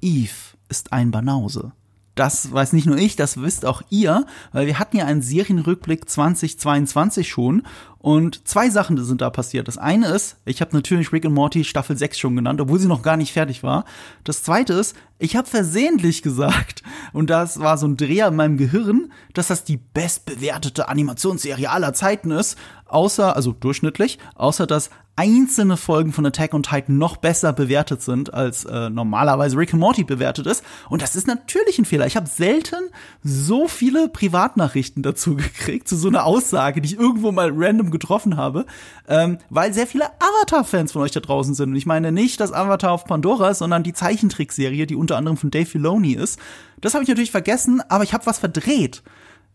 Eve ist ein Banause. Das weiß nicht nur ich, das wisst auch ihr, weil wir hatten ja einen Serienrückblick 2022 schon und zwei Sachen sind da passiert. Das eine ist, ich habe natürlich Rick and Morty Staffel 6 schon genannt, obwohl sie noch gar nicht fertig war. Das zweite ist, ich habe versehentlich gesagt, und das war so ein Dreher in meinem Gehirn, dass das die bestbewertete Animationsserie aller Zeiten ist, außer, also durchschnittlich, außer dass einzelne Folgen von Attack on Titan noch besser bewertet sind, als äh, normalerweise Rick and Morty bewertet ist. Und das ist natürlich ein Fehler. Ich habe selten so viele Privatnachrichten dazu gekriegt, zu so einer Aussage, die ich irgendwo mal random getroffen habe, ähm, weil sehr viele Avatar-Fans von euch da draußen sind. Und ich meine nicht das Avatar auf Pandora, sondern die Zeichentrickserie, die unter anderem von Dave Filoni ist. Das habe ich natürlich vergessen, aber ich habe was verdreht.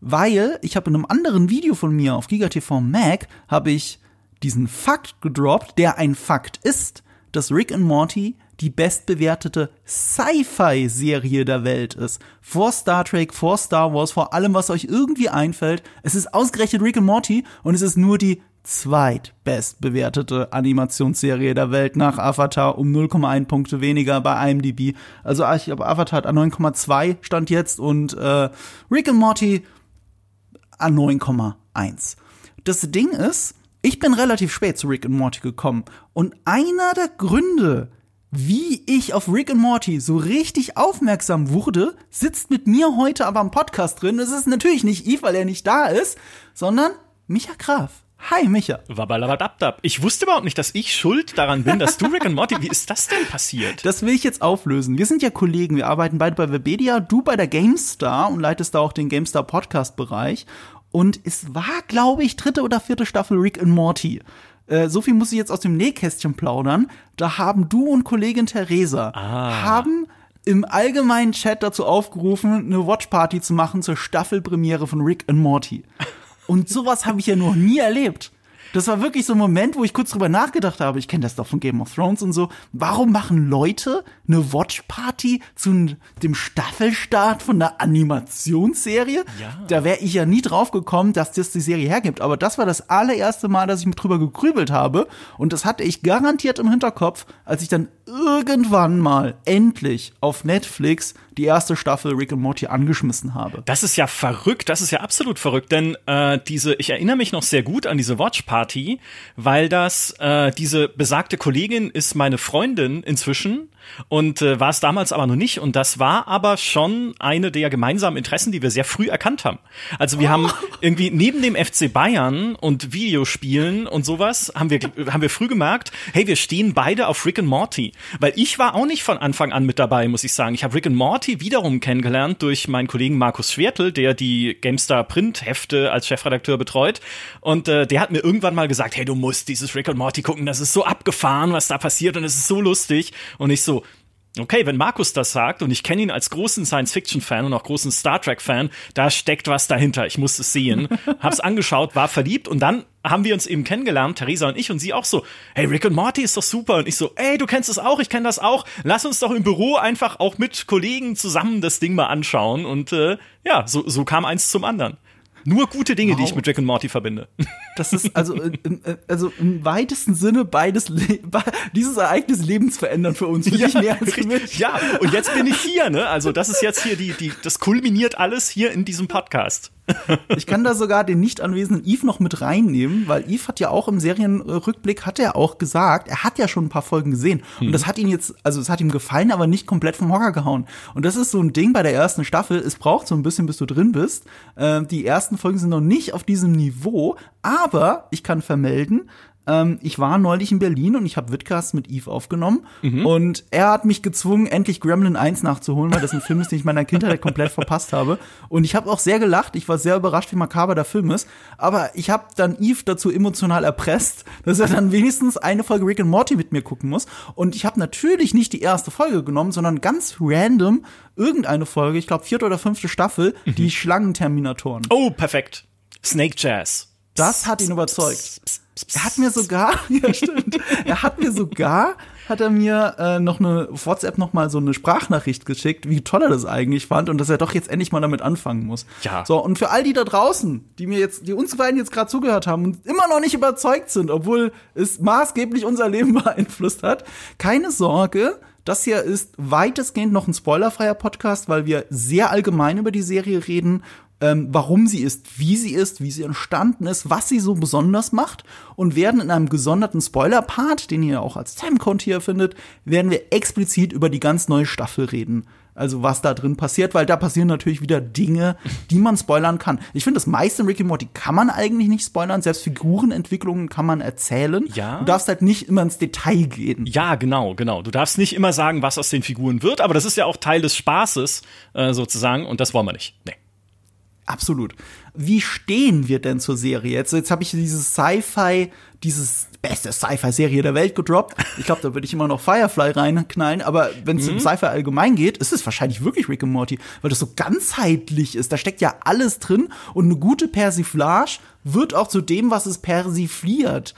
Weil ich habe in einem anderen Video von mir auf GigaTV Mac habe ich diesen Fakt gedroppt, der ein Fakt ist, dass Rick and Morty die bestbewertete Sci-Fi-Serie der Welt ist. Vor Star Trek, vor Star Wars, vor allem, was euch irgendwie einfällt. Es ist ausgerechnet Rick and Morty und es ist nur die zweitbestbewertete Animationsserie der Welt nach Avatar um 0,1 Punkte weniger bei IMDb. Also ich glaube, Avatar hat 9,2 stand jetzt und äh, Rick and Morty an 9,1. Das Ding ist, ich bin relativ spät zu Rick and Morty gekommen und einer der Gründe, wie ich auf Rick and Morty so richtig aufmerksam wurde, sitzt mit mir heute aber im Podcast drin. Es ist natürlich nicht Eve, weil er nicht da ist, sondern Micha Graf. Hi, Micha. Wabalabadabdab. Ich wusste überhaupt nicht, dass ich schuld daran bin, dass du Rick and Morty, wie ist das denn passiert? Das will ich jetzt auflösen. Wir sind ja Kollegen, wir arbeiten beide bei Webedia, du bei der GameStar und leitest da auch den GameStar Podcast Bereich. Und es war, glaube ich, dritte oder vierte Staffel Rick and Morty. Äh, so viel muss ich jetzt aus dem Nähkästchen plaudern. Da haben du und Kollegin Theresa Ah. haben im allgemeinen Chat dazu aufgerufen, eine Watchparty zu machen zur Staffelpremiere von Rick and Morty. Und sowas habe ich ja noch nie erlebt. Das war wirklich so ein Moment, wo ich kurz drüber nachgedacht habe. Ich kenne das doch von Game of Thrones und so. Warum machen Leute eine Watchparty zu dem Staffelstart von einer Animationsserie? Ja. Da wäre ich ja nie drauf gekommen, dass das die Serie hergibt. Aber das war das allererste Mal, dass ich mit drüber gegrübelt habe. Und das hatte ich garantiert im Hinterkopf, als ich dann irgendwann mal endlich auf Netflix die erste Staffel Rick and Morty angeschmissen habe. Das ist ja verrückt, das ist ja absolut verrückt, denn äh, diese, ich erinnere mich noch sehr gut an diese Watch Party, weil das äh, diese besagte Kollegin ist meine Freundin inzwischen und äh, war es damals aber noch nicht und das war aber schon eine der gemeinsamen Interessen, die wir sehr früh erkannt haben. Also wir haben irgendwie neben dem FC Bayern und Videospielen und sowas haben wir haben wir früh gemerkt, hey, wir stehen beide auf Rick and Morty, weil ich war auch nicht von Anfang an mit dabei, muss ich sagen. Ich habe Rick and Morty wiederum kennengelernt durch meinen Kollegen Markus Schwertl, der die GameStar Print-Hefte als Chefredakteur betreut. Und äh, der hat mir irgendwann mal gesagt, hey, du musst dieses Rick and Morty gucken, das ist so abgefahren, was da passiert und es ist so lustig. Und ich so, Okay, wenn Markus das sagt und ich kenne ihn als großen Science-Fiction-Fan und auch großen Star Trek-Fan, da steckt was dahinter. Ich muss es sehen. Hab's angeschaut, war verliebt und dann haben wir uns eben kennengelernt, Theresa und ich und sie auch so, hey, Rick und Morty ist doch super und ich so, ey, du kennst es auch, ich kenne das auch. Lass uns doch im Büro einfach auch mit Kollegen zusammen das Ding mal anschauen und äh, ja, so, so kam eins zum anderen. Nur gute Dinge, die Wow. ich mit Rick und Morty verbinde. Das ist also, äh, äh, also im weitesten Sinne beides, Le dieses Ereignis lebensverändernd für uns. Für dich mehr als für mich. ja, und jetzt bin ich hier, ne? Also das ist jetzt hier die, die, das kulminiert alles hier in diesem Podcast. Ich kann da sogar den nicht anwesenden Eve noch mit reinnehmen, weil Eve hat ja auch im Serienrückblick, hat er auch gesagt, er hat ja schon ein paar Folgen gesehen. Und das hat ihn jetzt, also es hat ihm gefallen, aber nicht komplett vom Hocker gehauen. Und das ist so ein Ding bei der ersten Staffel, es braucht so ein bisschen, bis du drin bist. Ähm, die ersten Folgen sind noch nicht auf diesem Niveau, aber ich kann vermelden, ähm, ich war neulich in Berlin und ich habe Vidcast mit Eve aufgenommen und er hat mich gezwungen, endlich Gremlin 1 nachzuholen, weil das ein Film ist, den ich meiner Kindheit komplett verpasst habe. Und ich habe auch sehr gelacht, ich war sehr überrascht, wie makaber der Film ist. Aber ich habe dann Eve dazu emotional erpresst, dass er dann wenigstens eine Folge Rick and Morty mit mir gucken muss. Und ich habe natürlich nicht die erste Folge genommen, sondern ganz random irgendeine Folge, ich glaube vierte oder fünfte Staffel, die Schlangenterminatoren. Oh, perfekt. Snake Jazz. Das hat ihn überzeugt. Er hat mir sogar, ja stimmt, er hat mir sogar, hat er mir äh, noch eine WhatsApp noch mal so eine Sprachnachricht geschickt, wie toll er das eigentlich fand und dass er doch jetzt endlich mal damit anfangen muss. Ja. So und für all die da draußen, die mir jetzt, die uns beiden jetzt gerade zugehört haben und immer noch nicht überzeugt sind, obwohl es maßgeblich unser Leben beeinflusst hat, keine Sorge. Das hier ist weitestgehend noch ein spoilerfreier Podcast, weil wir sehr allgemein über die Serie reden ähm, warum sie ist, wie sie ist, wie sie entstanden ist, was sie so besonders macht und werden in einem gesonderten Spoiler-Part, den ihr auch als Timecount hier findet, werden wir explizit über die ganz neue Staffel reden. Also was da drin passiert, weil da passieren natürlich wieder Dinge, die man spoilern kann. Ich finde, das meiste in Ricky Morty kann man eigentlich nicht spoilern. Selbst Figurenentwicklungen kann man erzählen. Ja. Du darfst halt nicht immer ins Detail gehen. Ja, genau, genau. Du darfst nicht immer sagen, was aus den Figuren wird, aber das ist ja auch Teil des Spaßes äh, sozusagen und das wollen wir nicht. Nee. Absolut. Wie stehen wir denn zur Serie? Jetzt, jetzt habe ich dieses Sci-Fi, dieses beste Sci-Fi-Serie der Welt gedroppt. Ich glaube, da würde ich immer noch Firefly reinknallen, aber wenn es mhm. um Sci-Fi allgemein geht, ist es wahrscheinlich wirklich Rick and Morty, weil das so ganzheitlich ist. Da steckt ja alles drin und eine gute Persiflage wird auch zu dem, was es persifliert.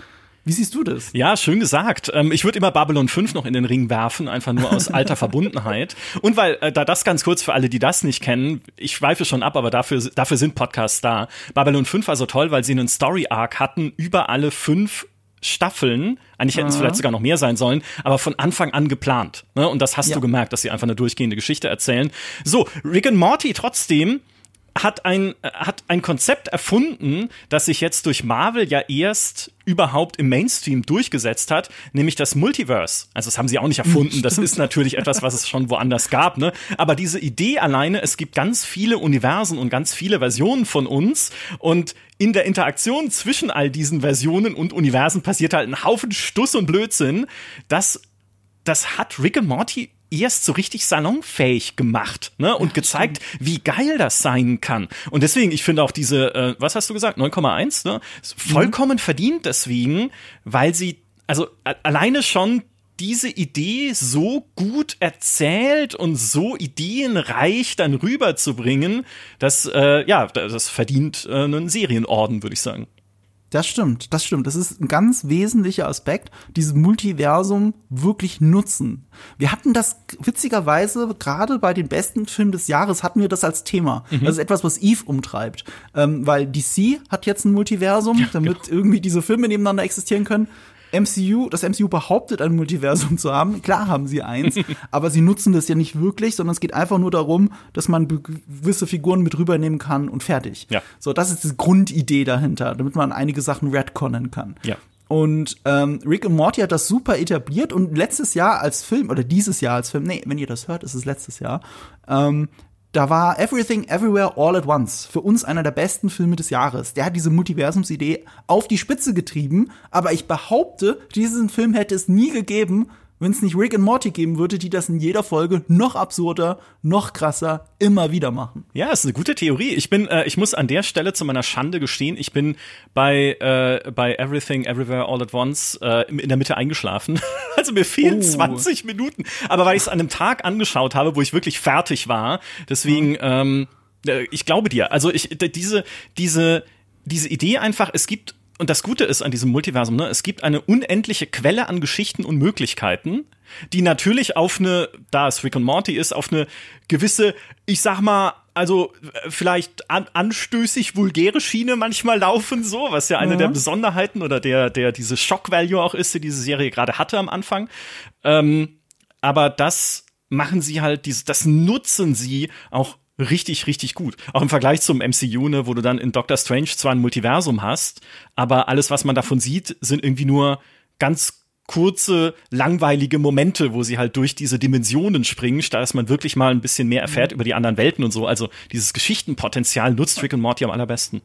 Wie siehst du das? Ja, schön gesagt. Ähm, ich würde immer Babylon 5 noch in den Ring werfen, einfach nur aus alter Verbundenheit. Und weil, äh, da das ganz kurz für alle, die das nicht kennen, ich schweife schon ab, aber dafür, dafür sind Podcasts da. Babylon 5 war so toll, weil sie einen Story-Arc hatten über alle fünf Staffeln, eigentlich hätten es vielleicht sogar noch mehr sein sollen, aber von Anfang an geplant. Ne? Und das hast ja. du gemerkt, dass sie einfach eine durchgehende Geschichte erzählen. So, Rick and Morty trotzdem hat ein, hat ein Konzept erfunden, das sich jetzt durch Marvel ja erst überhaupt im Mainstream durchgesetzt hat, nämlich das Multiverse. Also das haben sie auch nicht erfunden, das ist natürlich etwas, was es schon woanders gab, ne? Aber diese Idee alleine, es gibt ganz viele Universen und ganz viele Versionen von uns und in der Interaktion zwischen all diesen Versionen und Universen passiert halt ein Haufen Stuss und Blödsinn. Das, das hat Rick and Morty erst so richtig salonfähig gemacht ne? und gezeigt, wie geil das sein kann. Und deswegen, ich finde auch diese, äh, was hast du gesagt, 9,1, ne? vollkommen mhm. verdient deswegen, weil sie, also alleine schon diese Idee so gut erzählt und so ideenreich dann rüberzubringen, dass äh, ja, das verdient äh, einen Serienorden, würde ich sagen. Das stimmt, das stimmt. Das ist ein ganz wesentlicher Aspekt, dieses Multiversum wirklich nutzen. Wir hatten das witzigerweise gerade bei den besten Filmen des Jahres hatten wir das als Thema. Mhm. Das ist etwas, was Eve umtreibt, ähm, weil DC hat jetzt ein Multiversum, ja, damit genau. irgendwie diese Filme nebeneinander existieren können. MCU, das MCU behauptet, ein Multiversum zu haben. Klar haben sie eins, aber sie nutzen das ja nicht wirklich, sondern es geht einfach nur darum, dass man gewisse Figuren mit rübernehmen kann und fertig. Ja. So, das ist die Grundidee dahinter, damit man einige Sachen retconnen kann. Ja. Und ähm, Rick und Morty hat das super etabliert und letztes Jahr als Film, oder dieses Jahr als Film, nee, wenn ihr das hört, ist es letztes Jahr, ähm, da war Everything Everywhere All at Once für uns einer der besten Filme des Jahres. Der hat diese Multiversumsidee auf die Spitze getrieben, aber ich behaupte, diesen Film hätte es nie gegeben, wenn es nicht Rick and Morty geben würde, die das in jeder Folge noch absurder, noch krasser immer wieder machen. Ja, ist eine gute Theorie. Ich bin, äh, ich muss an der Stelle zu meiner Schande gestehen, ich bin bei äh, bei Everything Everywhere All at Once äh, in der Mitte eingeschlafen. also mir fehlen oh. 20 Minuten. Aber weil ich es an einem Tag angeschaut habe, wo ich wirklich fertig war, deswegen, mhm. ähm, äh, ich glaube dir. Also ich diese diese diese Idee einfach, es gibt und das Gute ist an diesem Multiversum, ne, es gibt eine unendliche Quelle an Geschichten und Möglichkeiten, die natürlich auf eine, da es Rick und Morty ist, auf eine gewisse, ich sag mal, also vielleicht an, anstößig vulgäre Schiene manchmal laufen, so, was ja eine mhm. der Besonderheiten oder der, der diese Shock-Value auch ist, die diese Serie gerade hatte am Anfang. Ähm, aber das machen sie halt, dieses, das nutzen sie auch richtig, richtig gut. Auch im Vergleich zum MCU, ne, wo du dann in Doctor Strange zwar ein Multiversum hast, aber alles, was man davon sieht, sind irgendwie nur ganz kurze, langweilige Momente, wo sie halt durch diese Dimensionen springen, statt dass man wirklich mal ein bisschen mehr erfährt mhm. über die anderen Welten und so. Also dieses Geschichtenpotenzial nutzt Rick und Morty am allerbesten.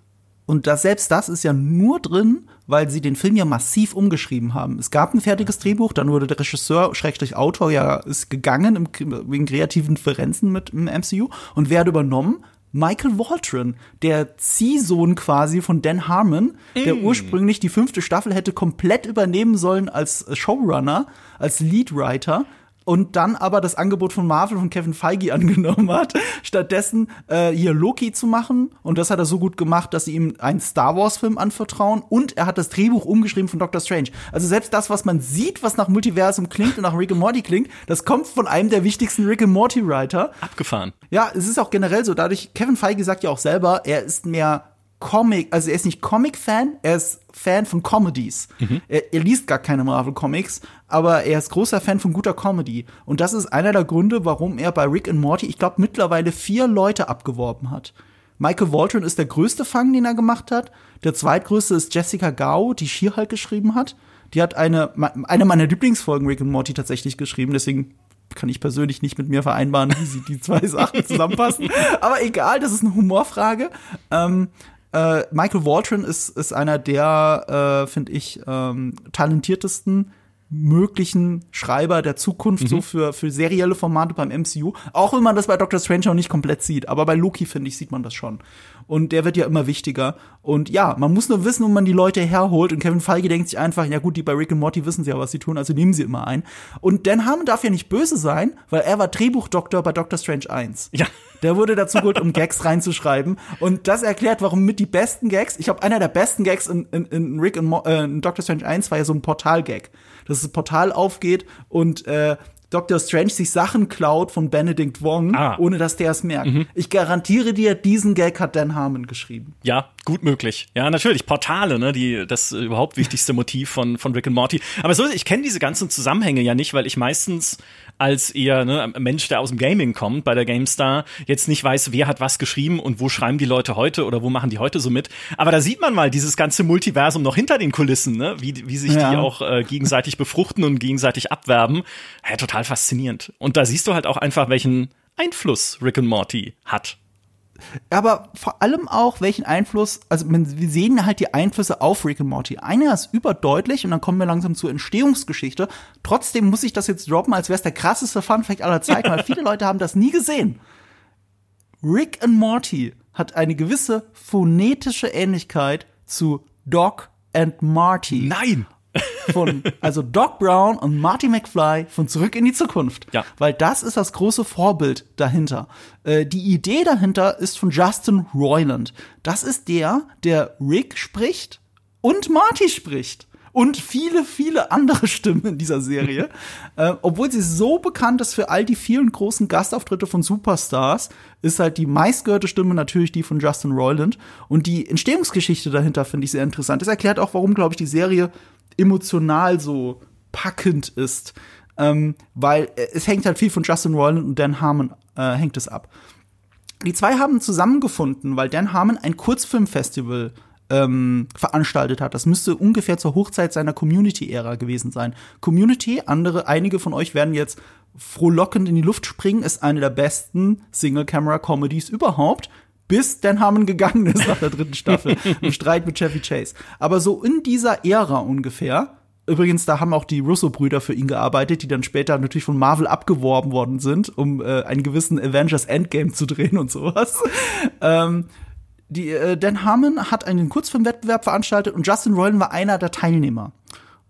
Und das, selbst das ist ja nur drin, weil sie den Film ja massiv umgeschrieben haben. Es gab ein fertiges Drehbuch, dann wurde der Regisseur, Schrägstrich Autor, ja, ist gegangen im, wegen kreativen Differenzen mit dem MCU und wer hat übernommen? Michael Waldron, der Ziehsohn quasi von Dan Harmon, der mm. ursprünglich die fünfte Staffel hätte komplett übernehmen sollen als Showrunner, als Leadwriter und dann aber das Angebot von Marvel von Kevin Feige angenommen hat, stattdessen äh, hier Loki zu machen. Und das hat er so gut gemacht, dass sie ihm einen Star Wars-Film anvertrauen und er hat das Drehbuch umgeschrieben von Doctor Strange. Also selbst das, was man sieht, was nach Multiversum klingt und nach Rick and Morty klingt, das kommt von einem der wichtigsten Rick and Morty-Writer. Abgefahren. Ja, es ist auch generell so, dadurch, Kevin Feige sagt ja auch selber, er ist mehr Comic, also er ist nicht Comic-Fan, er ist Fan von Comedies. Mhm. Er, er liest gar keine Marvel-Comics, aber er ist großer Fan von guter Comedy. Und das ist einer der Gründe, warum er bei Rick and Morty, ich glaube, mittlerweile vier Leute abgeworben hat. Michael Waldron ist der größte Fang, den er gemacht hat. Der zweitgrößte ist Jessica Gao, die She-Hulk geschrieben hat. Die hat eine, eine meiner Lieblingsfolgen Rick and Morty tatsächlich geschrieben, deswegen kann ich persönlich nicht mit mir vereinbaren, wie sie die zwei Sachen zusammenpassen. Aber egal, das ist eine Humorfrage. Ähm, äh, Michael Waldron ist, ist einer der, äh, finde ich, ähm, talentiertesten möglichen Schreiber der Zukunft, mhm. so für, für serielle Formate beim MCU. Auch wenn man das bei Doctor Strange noch nicht komplett sieht. Aber bei Loki, finde ich, sieht man das schon. Und der wird ja immer wichtiger. Und ja, man muss nur wissen, wo man die Leute herholt. Und Kevin Feige denkt sich einfach, ja gut, die bei Rick and Morty wissen sie ja, was sie tun, also nehmen sie immer ein. Und Dan Harmon darf ja nicht böse sein, weil er war Drehbuchdoktor bei Doctor Strange 1. Ja. Der wurde dazu geholt, um Gags reinzuschreiben. Und das erklärt, warum mit die besten Gags, ich glaube, einer der besten Gags in, in, in Rick and Mo äh, in Doctor Strange 1 war ja so ein Portal-Gag. Dass das Portal aufgeht und äh, Dr. Strange sich Sachen klaut von Benedict Wong, ah. ohne dass der es merkt. Mhm. Ich garantiere dir, diesen Gag hat Dan Harmon geschrieben. Ja, gut möglich. Ja, natürlich. Portale, ne, die, das überhaupt wichtigste Motiv von, von Rick and Morty. Aber so, ich kenne diese ganzen Zusammenhänge ja nicht, weil ich meistens als eher ne, Mensch, der aus dem Gaming kommt, bei der GameStar, jetzt nicht weiß, wer hat was geschrieben und wo schreiben die Leute heute oder wo machen die heute so mit. Aber da sieht man mal dieses ganze Multiversum noch hinter den Kulissen, ne? wie, wie sich ja. die auch äh, gegenseitig befruchten und gegenseitig abwerben. Ja, total faszinierend. Und da siehst du halt auch einfach, welchen Einfluss Rick and Morty hat aber vor allem auch, welchen Einfluss, also wir sehen halt die Einflüsse auf Rick and Morty. Einer ist überdeutlich und dann kommen wir langsam zur Entstehungsgeschichte. Trotzdem muss ich das jetzt droppen, als wäre es der krasseste Funfact aller Zeiten, weil viele Leute haben das nie gesehen. Rick and Morty hat eine gewisse phonetische Ähnlichkeit zu Doc and Marty. Nein! Von, also Doc Brown und Marty McFly von Zurück in die Zukunft. Ja. Weil das ist das große Vorbild dahinter. Äh, die Idee dahinter ist von Justin Roiland. Das ist der, der Rick spricht und Marty spricht und viele, viele andere Stimmen in dieser Serie. äh, obwohl sie so bekannt ist für all die vielen großen Gastauftritte von Superstars, ist halt die meistgehörte Stimme natürlich die von Justin Roiland. Und die Entstehungsgeschichte dahinter finde ich sehr interessant. Das erklärt auch, warum, glaube ich, die Serie emotional so packend ist. Ähm, weil es hängt halt viel von Justin Roiland und Dan Harmon äh, hängt es ab. Die zwei haben zusammengefunden, weil Dan Harmon ein Kurzfilmfestival ähm, veranstaltet hat. Das müsste ungefähr zur Hochzeit seiner Community-Ära gewesen sein. Community, andere, einige von euch werden jetzt frohlockend in die Luft springen, ist eine der besten Single-Camera-Comedies überhaupt bis Dan Harmon gegangen ist nach der dritten Staffel im Streit mit Chevy Chase. Aber so in dieser Ära ungefähr, übrigens, da haben auch die Russo-Brüder für ihn gearbeitet, die dann später natürlich von Marvel abgeworben worden sind, um äh, einen gewissen Avengers Endgame zu drehen und sowas. ähm, die, äh, Dan Harmon hat einen Kurzfilmwettbewerb veranstaltet und Justin Roiland war einer der Teilnehmer.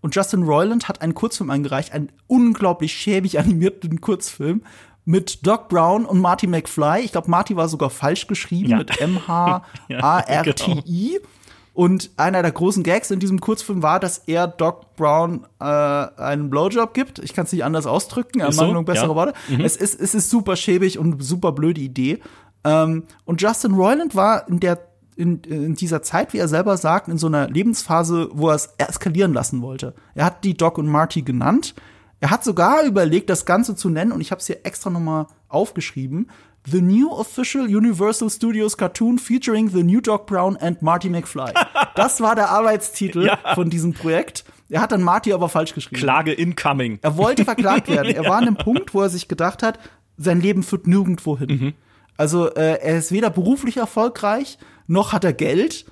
Und Justin Roiland hat einen Kurzfilm eingereicht, einen unglaublich schäbig animierten Kurzfilm, mit Doc Brown und Marty McFly. Ich glaube, Marty war sogar falsch geschrieben ja. mit M-H-A-R-T-I. Genau. Und einer der großen Gags in diesem Kurzfilm war, dass er Doc Brown äh, einen Blowjob gibt. Ich kann es nicht anders ausdrücken, Ermangelung so? bessere ja. Worte. Mhm. Es, ist, es ist super schäbig und super blöde Idee. Ähm, und Justin Roiland war in der in, in dieser Zeit, wie er selber sagt, in so einer Lebensphase, wo er es eskalieren lassen wollte. Er hat die Doc und Marty genannt. Er hat sogar überlegt, das Ganze zu nennen, und ich habe es hier extra nochmal aufgeschrieben. The New Official Universal Studios Cartoon featuring the New Doc Brown and Marty McFly. Das war der Arbeitstitel ja. von diesem Projekt. Er hat dann Marty aber falsch geschrieben. Klage incoming. Er wollte verklagt werden. Er war an einem Punkt, wo er sich gedacht hat, sein Leben führt nirgendwo hin. Mhm. Also äh, er ist weder beruflich erfolgreich, noch hat er Geld,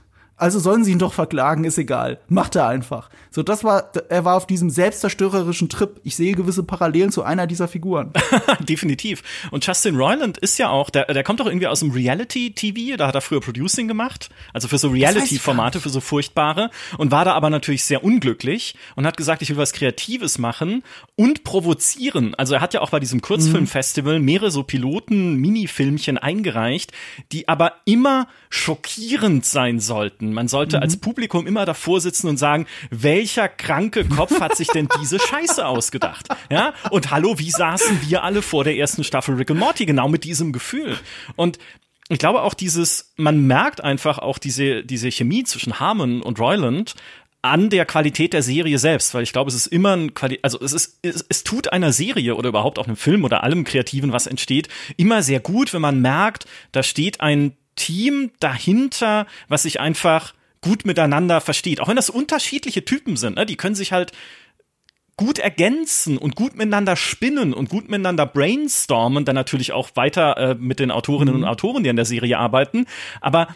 also sollen sie ihn doch verklagen, ist egal. Macht er einfach. So, das war, er war auf diesem selbstzerstörerischen Trip. Ich sehe gewisse Parallelen zu einer dieser Figuren. Definitiv. Und Justin Roiland ist ja auch, der, der kommt doch irgendwie aus dem Reality-TV, da hat er früher Producing gemacht, also für so Reality-Formate, für so furchtbare, und war da aber natürlich sehr unglücklich und hat gesagt, ich will was Kreatives machen und provozieren. Also er hat ja auch bei diesem Kurzfilmfestival mehrere so Piloten, Mini-Filmchen eingereicht, die aber immer schockierend sein sollten man sollte mhm. als Publikum immer davor sitzen und sagen, welcher kranke Kopf hat sich denn diese Scheiße ausgedacht? Ja? Und hallo, wie saßen wir alle vor der ersten Staffel Rick and Morty genau mit diesem Gefühl? Und ich glaube auch dieses, man merkt einfach auch diese, diese Chemie zwischen Harmon und Royland an der Qualität der Serie selbst, weil ich glaube, es ist immer ein Quali also es ist es, es tut einer Serie oder überhaupt auch einem Film oder allem Kreativen, was entsteht, immer sehr gut, wenn man merkt, da steht ein Team dahinter, was sich einfach gut miteinander versteht. Auch wenn das unterschiedliche Typen sind, ne? die können sich halt gut ergänzen und gut miteinander spinnen und gut miteinander brainstormen, dann natürlich auch weiter äh, mit den Autorinnen mhm. und Autoren, die an der Serie arbeiten. Aber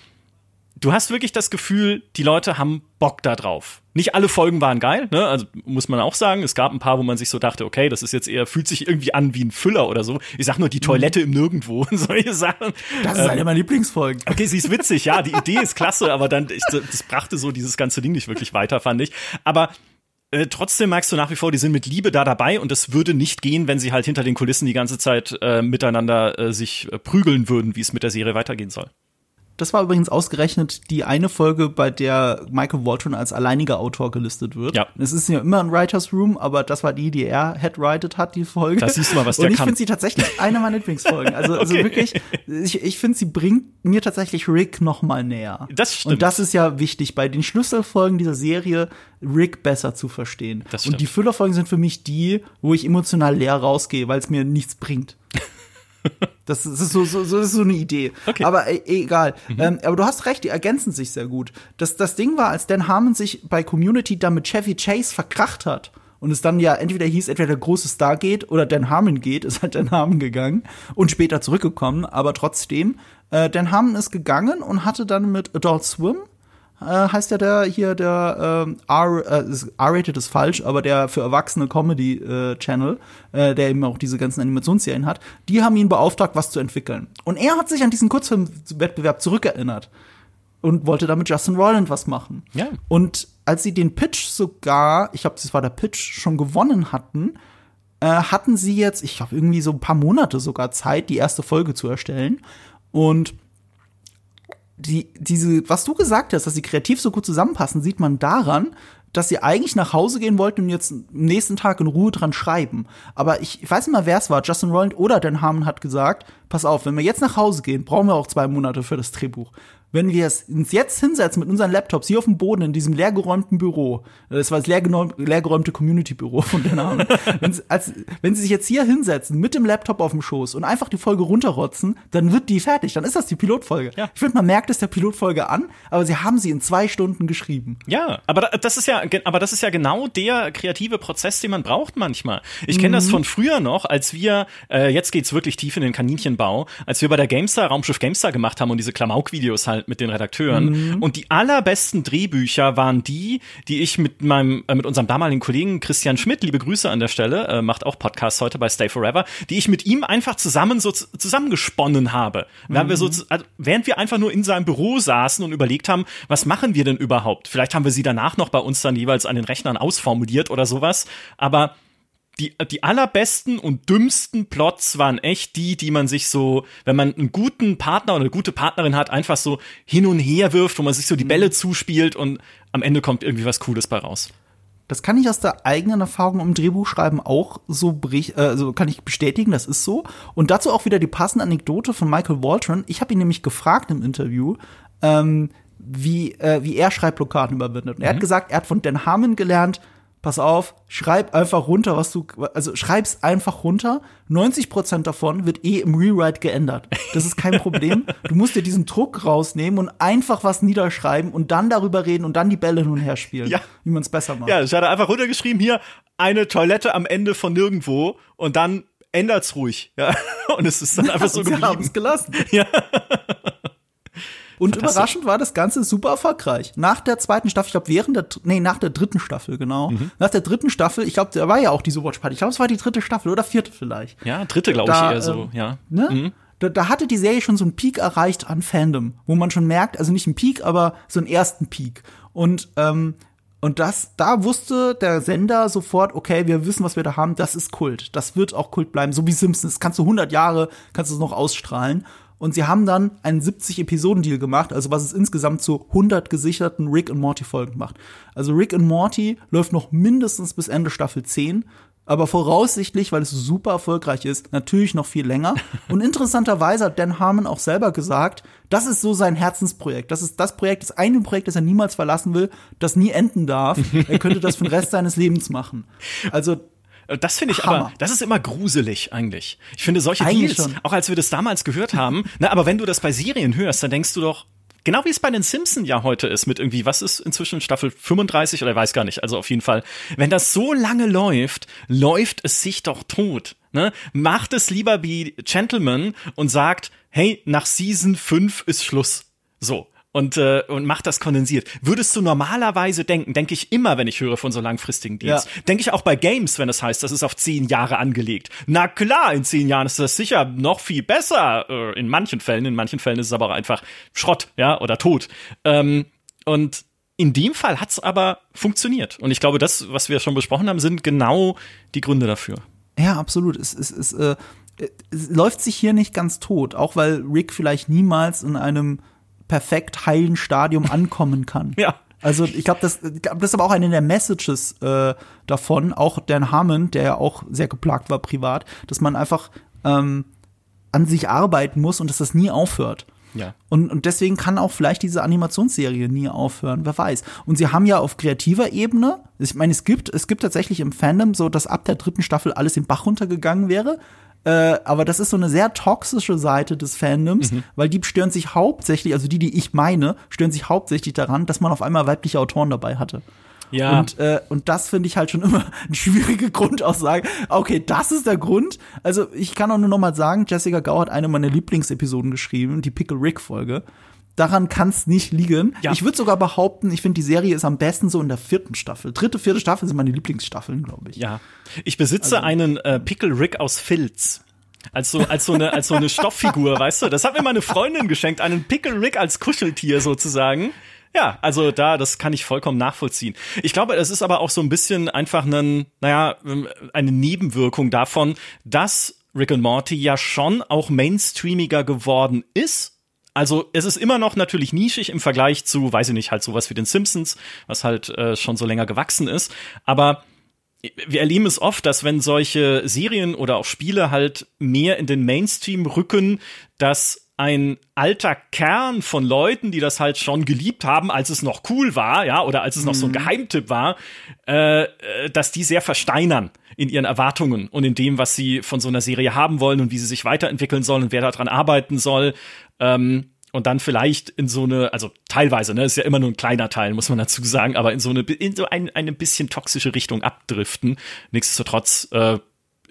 du hast wirklich das Gefühl, die Leute haben Bock da drauf. Nicht alle Folgen waren geil, ne? Also muss man auch sagen, es gab ein paar, wo man sich so dachte, okay, das ist jetzt eher, fühlt sich irgendwie an wie ein Füller oder so. Ich sag nur die Toilette im Nirgendwo und solche Sachen. Das ist ähm, eine meiner Lieblingsfolgen. Okay, sie ist witzig, ja, die Idee ist klasse, aber dann, ich, das brachte so dieses ganze Ding nicht wirklich weiter, fand ich. Aber äh, trotzdem merkst du nach wie vor, die sind mit Liebe da dabei und es würde nicht gehen, wenn sie halt hinter den Kulissen die ganze Zeit äh, miteinander äh, sich äh, prügeln würden, wie es mit der Serie weitergehen soll. Das war übrigens ausgerechnet die eine Folge, bei der Michael Walton als alleiniger Autor gelistet wird. Ja. Es ist ja immer ein Writers Room, aber das war die, die er headwrited hat, die Folge. Das siehst du mal, was der Und ich finde sie tatsächlich eine meiner Lieblingsfolgen. Also, also Okay. wirklich, ich, ich finde, sie bringt mir tatsächlich Rick noch mal näher. Das stimmt. Und das ist ja wichtig, bei den Schlüsselfolgen dieser Serie Rick besser zu verstehen. Das Und die stimmt. Füllerfolgen sind für mich die, wo ich emotional leer rausgehe, weil es mir nichts bringt. Das ist so, so, so, das ist so eine Idee. Okay. Aber äh, egal. Ähm, aber du hast recht, die ergänzen sich sehr gut. Das, das Ding war, als Dan Harmon sich bei Community dann mit Chevy Chase verkracht hat und es dann ja entweder hieß, entweder der große Star geht oder Dan Harmon geht, ist halt Dan Harmon gegangen und später zurückgekommen. Aber trotzdem, äh, Dan Harmon ist gegangen und hatte dann mit Adult Swim heißt ja der hier der ähm, äh, ist- R-rated ist falsch, aber der für Erwachsene Comedy äh, Channel, äh, der eben auch diese ganzen Animationsserien hat, die haben ihn beauftragt, was zu entwickeln. Und er hat sich an diesen Kurzfilmwettbewerb zurückerinnert und wollte damit Justin Roiland was machen. Ja. Und als sie den Pitch sogar, ich glaube, das war der Pitch, schon gewonnen hatten, äh, hatten sie jetzt, ich glaube, irgendwie so ein paar Monate sogar Zeit, die erste Folge zu erstellen. Und die, diese, was du gesagt hast, dass sie kreativ so gut zusammenpassen, sieht man daran, dass sie eigentlich nach Hause gehen wollten und jetzt am nächsten Tag in Ruhe dran schreiben. Aber ich, ich weiß nicht mal, wer es war, Justin Roiland oder Dan Harmon hat gesagt, pass auf, wenn wir jetzt nach Hause gehen, brauchen wir auch zwei Monate für das Drehbuch. Wenn wir es uns jetzt hinsetzen mit unseren Laptops hier auf dem Boden in diesem leergeräumten Büro, äh, das war das leergeräum- leergeräumte Community-Büro von Dan Harmon, wenn, sie, sich jetzt hier hinsetzen mit dem Laptop auf dem Schoß und einfach die Folge runterrotzen, dann wird die fertig, dann ist das die Pilotfolge. Ja. Ich finde, man merkt es der Pilotfolge an, aber sie haben sie in zwei Stunden geschrieben. Ja, aber da- das ist ja, aber das ist ja genau der kreative Prozess, den man braucht manchmal. Ich kenne das von früher noch, als wir, äh, jetzt geht's wirklich tief in den Kaninchenbau, als wir bei der Gamestar, Raumschiff Gamestar gemacht haben und diese Klamauk-Videos halt mit den Redakteuren. Und die allerbesten Drehbücher waren die, die ich mit meinem, äh, mit unserem damaligen Kollegen Christian Schmidt, liebe Grüße an der Stelle, äh, macht auch Podcasts heute bei Stay Forever, die ich mit ihm einfach zusammen so zusammengesponnen habe. Während wir so, z- also, während wir einfach nur in seinem Büro saßen und überlegt haben, was machen wir denn überhaupt? Vielleicht haben wir sie danach noch bei uns dann jeweils an den Rechnern ausformuliert oder sowas. Aber die, die allerbesten und dümmsten Plots waren echt die, die man sich so, wenn man einen guten Partner oder eine gute Partnerin hat, einfach so hin und her wirft, wo man sich so die Bälle zuspielt und am Ende kommt irgendwie was Cooles bei raus. Das kann ich aus der eigenen Erfahrung im Drehbuchschreiben auch so brich, äh, also kann ich bestätigen, das ist so. Und dazu auch wieder die passende Anekdote von Michael Waltron. Ich habe ihn nämlich gefragt im Interview, ähm, wie, äh, wie er Schreibblockaden überwindet. Und er hat gesagt, er hat von Dan Harmon gelernt, pass auf, schreib einfach runter, was du, also schreib's einfach runter. 90 Prozent davon wird eh im Rewrite geändert. Das ist kein Problem. Du musst dir diesen Druck rausnehmen und einfach was niederschreiben und dann darüber reden und dann die Bälle hin und her spielen, Ja. wie man es besser macht. Ja, ich hatte einfach runtergeschrieben, hier eine Toilette am Ende von nirgendwo und dann ändert's ruhig. Ja. Und es ist dann einfach so und sie haben geblieben. es gelassen. Ja. Und überraschend war das Ganze super erfolgreich. Nach der zweiten Staffel, ich glaube während der, nee, nach der dritten Staffel, genau. Mhm. Nach der dritten Staffel, ich glaube, da war ja auch diese Watch Party. Ich glaube, es war die dritte Staffel oder vierte vielleicht. Ja, dritte, glaube ich, eher so, ähm, ja. Ne? Da, da hatte die Serie schon so einen Peak erreicht an Fandom, wo man schon merkt, also nicht einen Peak, aber so einen ersten Peak. Und ähm, und das, da wusste der Sender sofort, okay, wir wissen, was wir da haben, das ist Kult. Das wird auch Kult bleiben, so wie Simpsons. Das kannst du 100 Jahre, kannst du es noch ausstrahlen. Und sie haben dann einen 70-Episoden-Deal gemacht, also was es insgesamt zu 100 gesicherten Rick and Morty-Folgen macht. Also Rick and Morty läuft noch mindestens bis Ende Staffel 10. aber voraussichtlich, weil es super erfolgreich ist, natürlich noch viel länger. Und interessanterweise hat Dan Harmon auch selber gesagt, das ist so sein Herzensprojekt. Das ist das Projekt, das eine Projekt, das er niemals verlassen will, das nie enden darf. Er könnte das für den Rest seines Lebens machen. Also das finde ich Hammer. aber, das ist immer gruselig eigentlich. Ich finde solche eigentlich Deals, schon. auch als wir das damals gehört haben, na, aber wenn du das bei Serien hörst, dann denkst du doch, genau wie es bei den Simpsons ja heute ist, mit irgendwie, was ist inzwischen Staffel 35 oder weiß gar nicht, also auf jeden Fall, wenn das so lange läuft, läuft es sich doch tot. Ne? Macht es lieber wie Gentleman und sagt, hey, nach Season 5 ist Schluss. So und, äh, und macht das kondensiert. Würdest du normalerweise denken, denke ich immer, wenn ich höre von so langfristigen Deals, ja. denke ich auch bei Games, wenn es das heißt, das ist auf zehn Jahre angelegt. Na klar, in zehn Jahren ist das sicher noch viel besser. Äh, in manchen Fällen, in manchen Fällen ist es aber auch einfach Schrott, ja, oder tot. Ähm, und in dem Fall hat's aber funktioniert. Und ich glaube, das, was wir schon besprochen haben, sind genau die Gründe dafür. Ja, absolut. Es, es, es, äh, es läuft sich hier nicht ganz tot, auch weil Rick vielleicht niemals in einem perfekt heilen Stadium ankommen kann. ja. Also ich glaube, das, das ist aber auch eine der Messages äh, davon, auch Dan Harmon, der ja auch sehr geplagt war privat, dass man einfach ähm, an sich arbeiten muss und dass das nie aufhört. Ja. Und, und deswegen kann auch vielleicht diese Animationsserie nie aufhören, wer weiß. Und sie haben ja auf kreativer Ebene, ich meine, es gibt, es gibt tatsächlich im Fandom so, dass ab der dritten Staffel alles den Bach runtergegangen wäre. Äh, aber das ist so eine sehr toxische Seite des Fandoms, mhm. weil die stören sich hauptsächlich, also die, die ich meine, stören sich hauptsächlich daran, dass man auf einmal weibliche Autoren dabei hatte. Ja. Und, äh, und das finde ich halt schon immer eine schwierige Grundaussage. Okay, das ist der Grund. Also ich kann auch nur noch mal sagen, Jessica Gau hat eine meiner Lieblingsepisoden geschrieben, die Pickle Rick Folge. Daran kann es nicht liegen. Ja. Ich würde sogar behaupten, ich finde, die Serie ist am besten so in der vierten Staffel. Dritte, vierte Staffel sind meine Lieblingsstaffeln, glaube ich. Ja. Ich besitze also, einen äh, Pickle Rick aus Filz. Als so, als so eine, als so eine Stofffigur, weißt du? Das hat mir meine Freundin geschenkt, einen Pickle Rick als Kuscheltier sozusagen. Ja, also da, das kann ich vollkommen nachvollziehen. Ich glaube, es ist aber auch so ein bisschen einfach ein, naja, eine Nebenwirkung davon, dass Rick und Morty ja schon auch mainstreamiger geworden ist also es ist immer noch natürlich nischig im Vergleich zu, weiß ich nicht, halt sowas wie den Simpsons, was halt äh, schon so länger gewachsen ist. Aber wir erleben es oft, dass wenn solche Serien oder auch Spiele halt mehr in den Mainstream rücken, dass ein alter Kern von Leuten, die das halt schon geliebt haben, als es noch cool war, ja, oder als es noch so ein mhm. Geheimtipp war, äh, äh, dass die sehr versteinern in ihren Erwartungen und in dem, was sie von so einer Serie haben wollen und wie sie sich weiterentwickeln sollen und wer daran arbeiten soll. Ähm, und dann vielleicht in so eine, also teilweise, ne, ist ja immer nur ein kleiner Teil, muss man dazu sagen, aber in so eine, in so ein, eine bisschen toxische Richtung abdriften. Nichtsdestotrotz äh,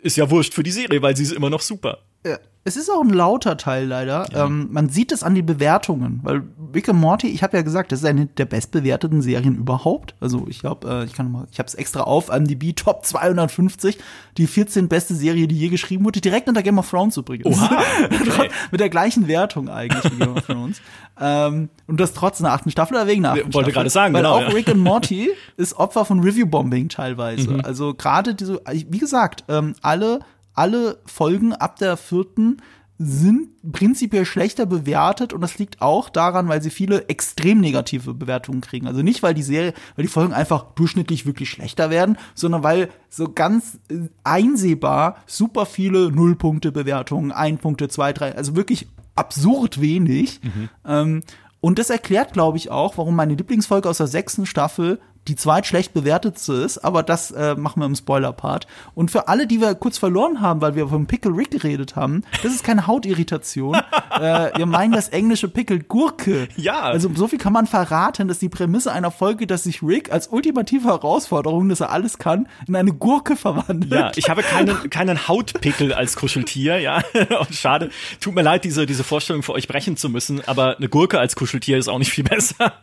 ist ja wurscht für die Serie, weil sie ist immer noch super. Ja. Es ist auch ein lauter Teil leider. Ja. Ähm, man sieht es an den Bewertungen, weil Rick and Morty, ich habe ja gesagt, das ist eine der bestbewerteten Serien überhaupt. Also ich glaube, äh, ich kann mal, ich habe es extra auf an die B Top 250, die 14 beste Serie, die je geschrieben wurde, direkt unter Game of Thrones übrigens. Oha, okay. Mit der gleichen Wertung eigentlich wie Game of Thrones. ähm, und das trotz einer achten Staffel oder wegen einer achten Wollte gerade sagen, weil genau, auch ja. Rick and Morty ist Opfer von Review-Bombing teilweise. Mhm. Also gerade diese, wie gesagt, ähm, alle alle Folgen ab der vierten sind prinzipiell schlechter bewertet und das liegt auch daran, weil sie viele extrem negative Bewertungen kriegen. Also nicht, weil die Serie, weil die Folgen einfach durchschnittlich wirklich schlechter werden, sondern weil so ganz äh, einsehbar super viele Nullpunkte Bewertungen, ein Punkte, zwei, drei, also wirklich absurd wenig. Mhm. Ähm, und das erklärt, glaube ich, auch, warum meine Lieblingsfolge aus der sechsten Staffel die zweitschlecht bewertetste ist, aber das äh, machen wir im Spoiler-Part. Und für alle, die wir kurz verloren haben, weil wir vom Pickle Rick geredet haben, das ist keine Hautirritation. äh, wir meinen das englische Pickle Gurke. Ja. Also so viel kann man verraten, dass die Prämisse einer Folge, dass sich Rick als ultimative Herausforderung, dass er alles kann, in eine Gurke verwandelt. Ja, ich habe keinen, keinen Hautpickel als Kuscheltier, ja. Schade. Tut mir leid, diese, diese Vorstellung für euch brechen zu müssen, aber eine Gurke als Kuscheltier ist auch nicht viel besser.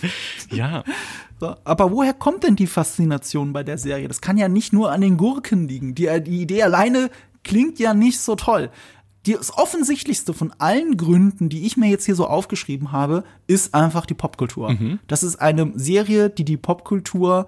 ja. So, aber woher kommt denn die Faszination bei der Serie? Das kann ja nicht nur an den Gurken liegen. Die, die Idee alleine klingt ja nicht so toll. Das offensichtlichste von allen Gründen, die ich mir jetzt hier so aufgeschrieben habe, ist einfach die Popkultur. Mhm. Das ist eine Serie, die die Popkultur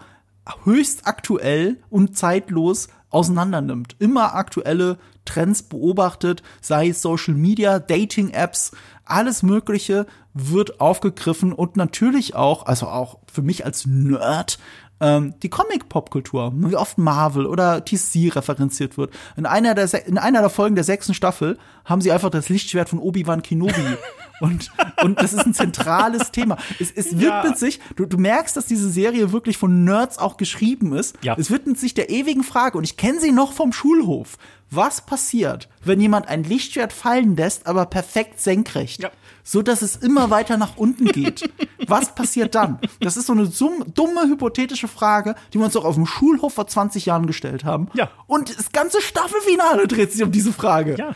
höchst aktuell und zeitlos auseinandernimmt. Immer aktuelle Trends beobachtet, sei es Social Media, Dating-Apps, alles Mögliche wird aufgegriffen und natürlich auch, also auch für mich als Nerd, ähm, die Comic-Popkultur, wie oft Marvel oder TC referenziert wird. In einer, der, in einer der Folgen der sechsten Staffel haben sie einfach das Lichtschwert von Obi-Wan Kenobi. und, und das ist ein zentrales Thema. Es, es widmet ja. sich, du, du merkst, dass diese Serie wirklich von Nerds auch geschrieben ist. Ja. Es widmet sich der ewigen Frage, und ich kenne sie noch vom Schulhof. Was passiert, wenn jemand ein Lichtschwert fallen lässt, aber perfekt senkrecht? Ja so dass es immer weiter nach unten geht. Was passiert dann? Das ist so eine dumme hypothetische Frage, die wir uns auch auf dem Schulhof vor 20 Jahren gestellt haben. Ja. Und das ganze Staffelfinale dreht sich um diese Frage. Ja.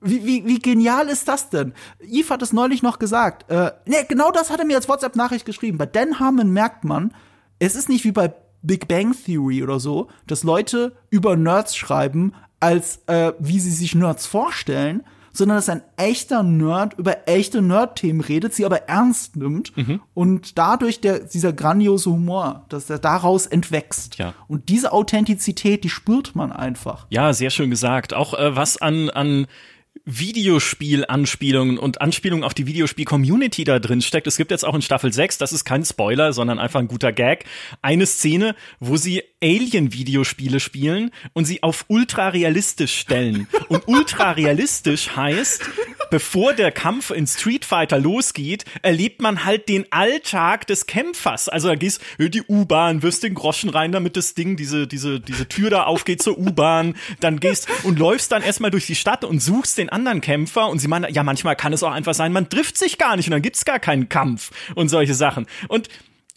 Wie, wie, wie genial ist das denn? Yves hat es neulich noch gesagt. Äh, nee, genau das hat er mir als WhatsApp-Nachricht geschrieben. Bei Dan Harmon merkt man, es ist nicht wie bei Big Bang Theory oder so, dass Leute über Nerds schreiben, als äh, wie sie sich Nerds vorstellen, sondern dass ein echter Nerd über echte Nerd-Themen redet, sie aber ernst nimmt mhm. und dadurch der, dieser grandiose Humor, dass er daraus entwächst. Ja. Und diese Authentizität, die spürt man einfach. Ja, sehr schön gesagt. Auch äh, was an, an Videospiel-Anspielungen und Anspielungen auf die Videospiel-Community da drin steckt. Es gibt jetzt auch in Staffel 6, das ist kein Spoiler, sondern einfach ein guter Gag, eine Szene, wo sie Alien-Videospiele spielen und sie auf ultra realistisch stellen. Und ultra realistisch heißt, bevor der Kampf in Street Fighter losgeht, erlebt man halt den Alltag des Kämpfers. Also da gehst du die U-Bahn, wirst den Groschen rein, damit das Ding, diese, diese, diese Tür da aufgeht zur U-Bahn, dann gehst und läufst dann erstmal durch die Stadt und suchst den anderen Kämpfer und sie meinen, ja, manchmal kann es auch einfach sein, man trifft sich gar nicht und dann gibt's gar keinen Kampf und solche Sachen. Und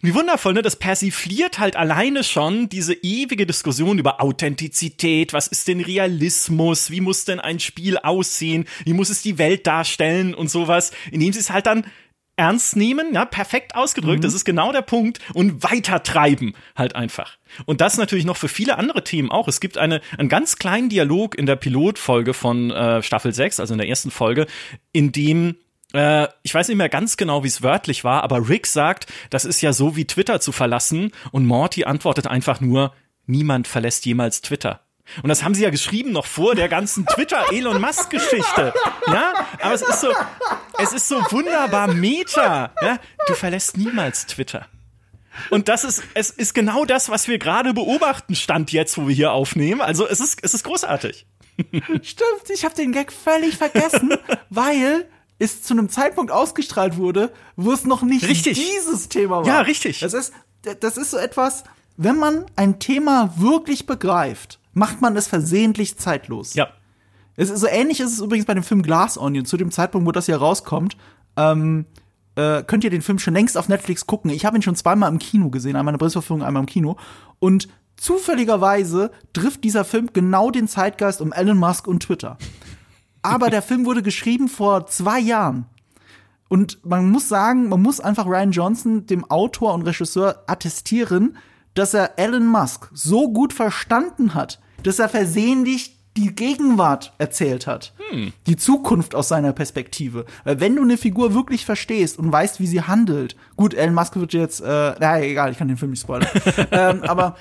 wie wundervoll, ne? Das persifliert halt alleine schon diese ewige Diskussion über Authentizität. Was ist denn Realismus? Wie muss denn ein Spiel aussehen? Wie muss es die Welt darstellen und sowas? Indem sie es halt dann ernst nehmen, ja, perfekt ausgedrückt, mhm. das ist genau der Punkt, und weitertreiben halt einfach. Und das natürlich noch für viele andere Themen auch. Es gibt eine, einen ganz kleinen Dialog in der Pilotfolge von äh, Staffel 6, also in der ersten Folge, in dem äh, ich weiß nicht mehr ganz genau, wie es wörtlich war, aber Rick sagt, das ist ja so wie Twitter zu verlassen und Morty antwortet einfach nur, niemand verlässt jemals Twitter. Und das haben sie ja geschrieben noch vor der ganzen Twitter-Elon Musk-Geschichte. Ja, aber es ist so, es ist so wunderbar Meta. Ja, du verlässt niemals Twitter. Und das ist, es ist genau das, was wir gerade beobachten, stand jetzt, wo wir hier aufnehmen. Also es ist, es ist großartig. Stimmt, ich habe den Gag völlig vergessen, weil es zu einem Zeitpunkt ausgestrahlt wurde, wo es noch nicht richtig. dieses Thema war. Ja, richtig. Das ist, das ist so etwas, wenn man ein Thema wirklich begreift, macht man es versehentlich zeitlos. Ja. Es ist so ähnlich ist es übrigens bei dem Film Glass Onion. Zu dem Zeitpunkt, wo das hier rauskommt, ähm, äh, könnt ihr den Film schon längst auf Netflix gucken. Ich habe ihn schon zweimal im Kino gesehen, einmal in der Presseverführung, einmal im Kino. Und zufälligerweise trifft dieser Film genau den Zeitgeist um Elon Musk und Twitter. Aber der Film wurde geschrieben vor zwei Jahren. Und man muss sagen, man muss einfach Ryan Johnson, dem Autor und Regisseur, attestieren, dass er Elon Musk so gut verstanden hat, dass er versehentlich die Gegenwart erzählt hat. Hm. Die Zukunft aus seiner Perspektive. Weil wenn du eine Figur wirklich verstehst und weißt, wie sie handelt, gut, Elon Musk wird jetzt, äh, na egal, ich kann den Film nicht spoilern. ähm, aber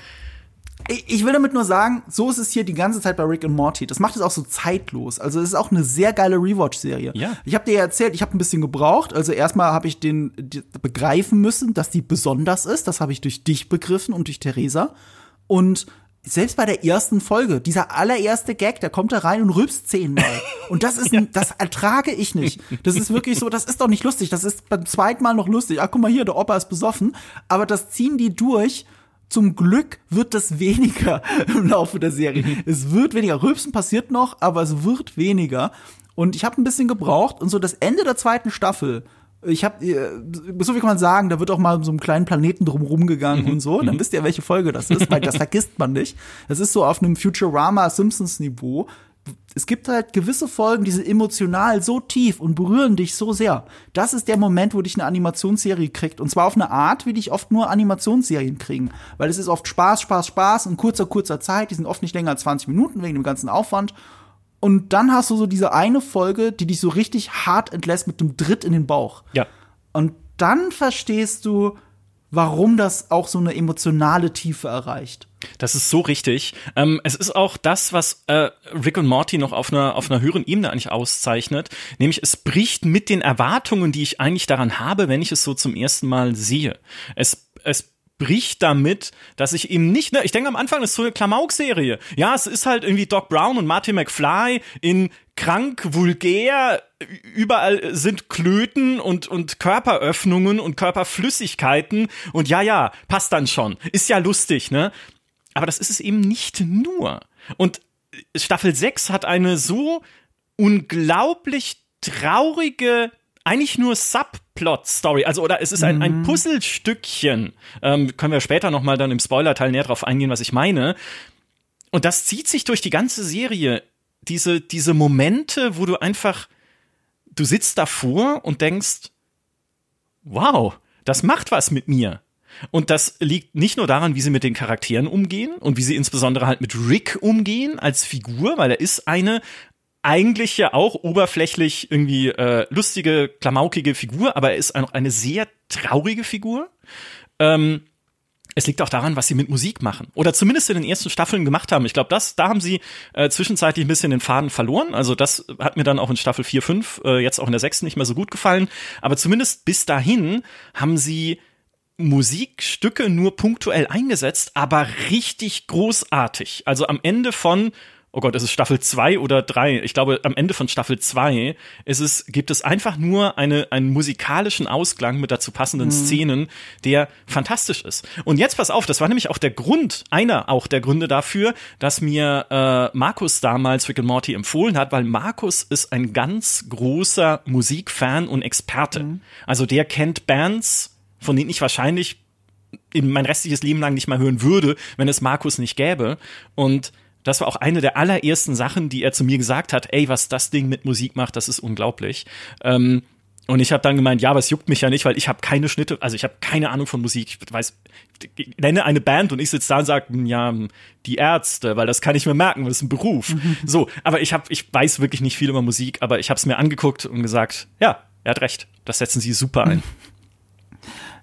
ich will damit nur sagen, so ist es hier die ganze Zeit bei Rick und Morty. Das macht es auch so zeitlos. Also es ist auch eine sehr geile Rewatch-Serie. Ja. Ich habe dir ja erzählt, ich habe ein bisschen gebraucht. Also erstmal habe ich den begreifen müssen, dass die besonders ist. Das habe ich durch dich begriffen und durch Theresa. Und selbst bei der ersten Folge, dieser allererste Gag, der kommt da rein und rülpst zehnmal. Und das ist, ein, das ertrage ich nicht. Das ist wirklich so, das ist doch nicht lustig. Das ist beim zweiten Mal noch lustig. Ach, guck mal hier, der Opa ist besoffen. Aber das ziehen die durch zum Glück wird das weniger im Laufe der Serie. Mhm. Es wird weniger. Rülpsen passiert noch, aber es wird weniger. Und ich habe ein bisschen gebraucht und so das Ende der zweiten Staffel. Ich habe äh, so wie kann man sagen, da wird auch mal so einem kleinen Planeten drumherum gegangen mhm. und so. Dann mhm. wisst ihr, welche Folge das ist, weil das vergisst man nicht. Das ist so auf einem Futurama Simpsons Niveau es gibt halt gewisse Folgen, die sind emotional so tief und berühren dich so sehr. Das ist der Moment, wo dich eine Animationsserie kriegt. Und zwar auf eine Art, wie dich oft nur Animationsserien kriegen. Weil es ist oft Spaß, Spaß, Spaß in kurzer, kurzer Zeit. Die sind oft nicht länger als 20 Minuten wegen dem ganzen Aufwand. Und dann hast du so diese eine Folge, die dich so richtig hart entlässt mit einem Dritt in den Bauch. Ja. Und dann verstehst du, warum das auch so eine emotionale Tiefe erreicht. Das ist so richtig. Ähm, es ist auch das, was äh, Rick und Morty noch auf einer, auf einer höheren Ebene eigentlich auszeichnet. Nämlich, es bricht mit den Erwartungen, die ich eigentlich daran habe, wenn ich es so zum ersten Mal sehe. Es, es bricht damit, dass ich eben nicht, ne, ich denke am Anfang das ist so eine Klamauk-Serie. Ja, es ist halt irgendwie Doc Brown und Marty McFly in krank, vulgär, überall sind Klöten und, und Körperöffnungen und Körperflüssigkeiten und ja, ja, passt dann schon. Ist ja lustig, ne? Aber das ist es eben nicht nur. Und Staffel 6 hat eine so unglaublich traurige, eigentlich nur Subplot-Story. Also, oder es ist ein, ein mhm. Puzzlestückchen. Ähm, können wir später nochmal dann im Spoiler-Teil näher drauf eingehen, was ich meine. Und das zieht sich durch die ganze Serie. Diese, diese Momente, wo du einfach, du sitzt davor und denkst, wow, das macht was mit mir. Und das liegt nicht nur daran, wie sie mit den Charakteren umgehen und wie sie insbesondere halt mit Rick umgehen als Figur, weil er ist eine eigentlich ja auch oberflächlich irgendwie äh, lustige, klamaukige Figur, aber er ist auch eine sehr traurige Figur. Ähm, es liegt auch daran, was sie mit Musik machen. Oder zumindest in den ersten Staffeln gemacht haben. Ich glaube, das, da haben sie äh, zwischenzeitlich ein bisschen den Faden verloren. Also das hat mir dann auch in Staffel 4, 5, äh, jetzt auch in der sechsten nicht mehr so gut gefallen. Aber zumindest bis dahin haben sie Musikstücke nur punktuell eingesetzt, aber richtig großartig. Also am Ende von oh Gott, ist es Staffel 2 oder 3? Ich glaube, am Ende von Staffel 2 ist es, gibt es einfach nur eine, einen musikalischen Ausklang mit dazu passenden mhm. Szenen, der fantastisch ist. Und jetzt pass auf, das war nämlich auch der Grund, einer auch der Gründe dafür, dass mir äh, Markus damals Rick and Morty empfohlen hat, weil Markus ist ein ganz großer Musikfan und Experte. Mhm. Also der kennt Bands, von denen ich wahrscheinlich in mein restliches Leben lang nicht mal hören würde, wenn es Markus nicht gäbe. Und das war auch eine der allerersten Sachen, die er zu mir gesagt hat, ey, was das Ding mit Musik macht, das ist unglaublich. Ähm, und ich habe dann gemeint, ja, aber es juckt mich ja nicht, weil ich habe keine Schnitte, also ich habe keine Ahnung von Musik. Ich weiß, ich nenne eine Band und ich sitze da und sage, hm, ja, die Ärzte, weil das kann ich mir merken, das ist ein Beruf. Mhm. So, aber ich habe, ich weiß wirklich nicht viel über Musik, aber ich habe es mir angeguckt und gesagt, ja, er hat recht, das setzen Sie super ein.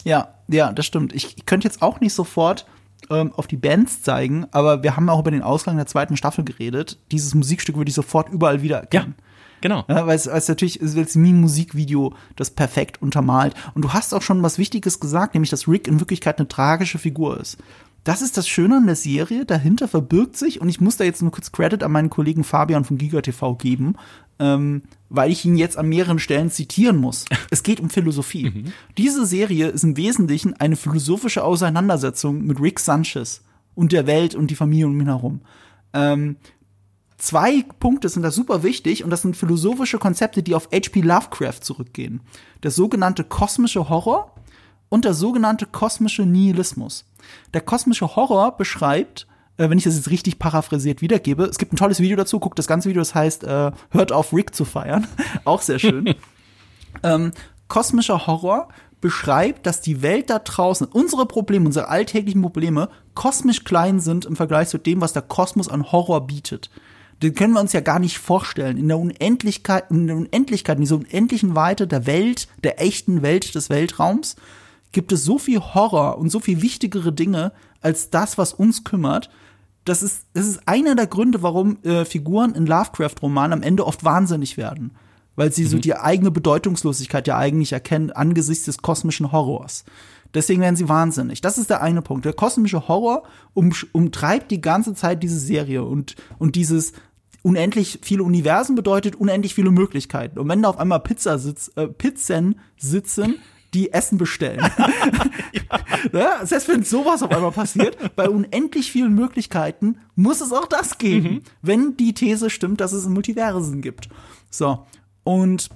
Ja, ja, das stimmt. Ich, ich könnte jetzt auch nicht sofort ähm, auf die Bands zeigen, aber wir haben auch über den Ausgang der zweiten Staffel geredet. Dieses Musikstück würde ich sofort überall wieder erkennen. Ja. Genau. Ja, weil es, weil es natürlich ist jetzt nie ein Musikvideo, das perfekt untermalt. Und du hast auch schon was Wichtiges gesagt, nämlich, dass Rick in Wirklichkeit eine tragische Figur ist. Das ist das Schöne an der Serie. Dahinter verbirgt sich, und ich muss da jetzt nur kurz Credit an meinen Kollegen Fabian von GigaTV geben, ähm, weil ich ihn jetzt an mehreren Stellen zitieren muss. Es geht um Philosophie. Mhm. Diese Serie ist im Wesentlichen eine philosophische Auseinandersetzung mit Rick Sanchez und der Welt und die Familie um ihn herum. Ähm, zwei Punkte sind da super wichtig und das sind philosophische Konzepte, die auf H.P. Lovecraft zurückgehen. Der sogenannte kosmische Horror und der sogenannte kosmische Nihilismus. Der kosmische Horror beschreibt wenn ich das jetzt richtig paraphrasiert wiedergebe. Es gibt ein tolles Video dazu, guckt das ganze Video, das heißt, äh, hört auf Rick zu feiern. Auch sehr schön. ähm, kosmischer Horror beschreibt, dass die Welt da draußen, unsere Probleme, unsere alltäglichen Probleme, kosmisch klein sind im Vergleich zu dem, was der Kosmos an Horror bietet. Den können wir uns ja gar nicht vorstellen. In der Unendlichkeit, in der Unendlichkeit, in dieser unendlichen Weite der Welt, der echten Welt des Weltraums, gibt es so viel Horror und so viel wichtigere Dinge als das, was uns kümmert das ist, das ist einer der Gründe, warum äh, Figuren in Lovecraft-Romanen am Ende oft wahnsinnig werden. Weil sie mhm. so die eigene Bedeutungslosigkeit ja eigentlich erkennen angesichts des kosmischen Horrors. Deswegen werden sie wahnsinnig. Das ist der eine Punkt. Der kosmische Horror um, umtreibt die ganze Zeit diese Serie und, und dieses unendlich viele Universen bedeutet unendlich viele Möglichkeiten. Und wenn da auf einmal Pizza sitz, äh, Pizzen sitzen, die Essen bestellen. ja. ja. Selbst wenn sowas auf einmal passiert, bei unendlich vielen Möglichkeiten muss es auch das geben, mhm. wenn die These stimmt, dass es Multiversen gibt. So. Und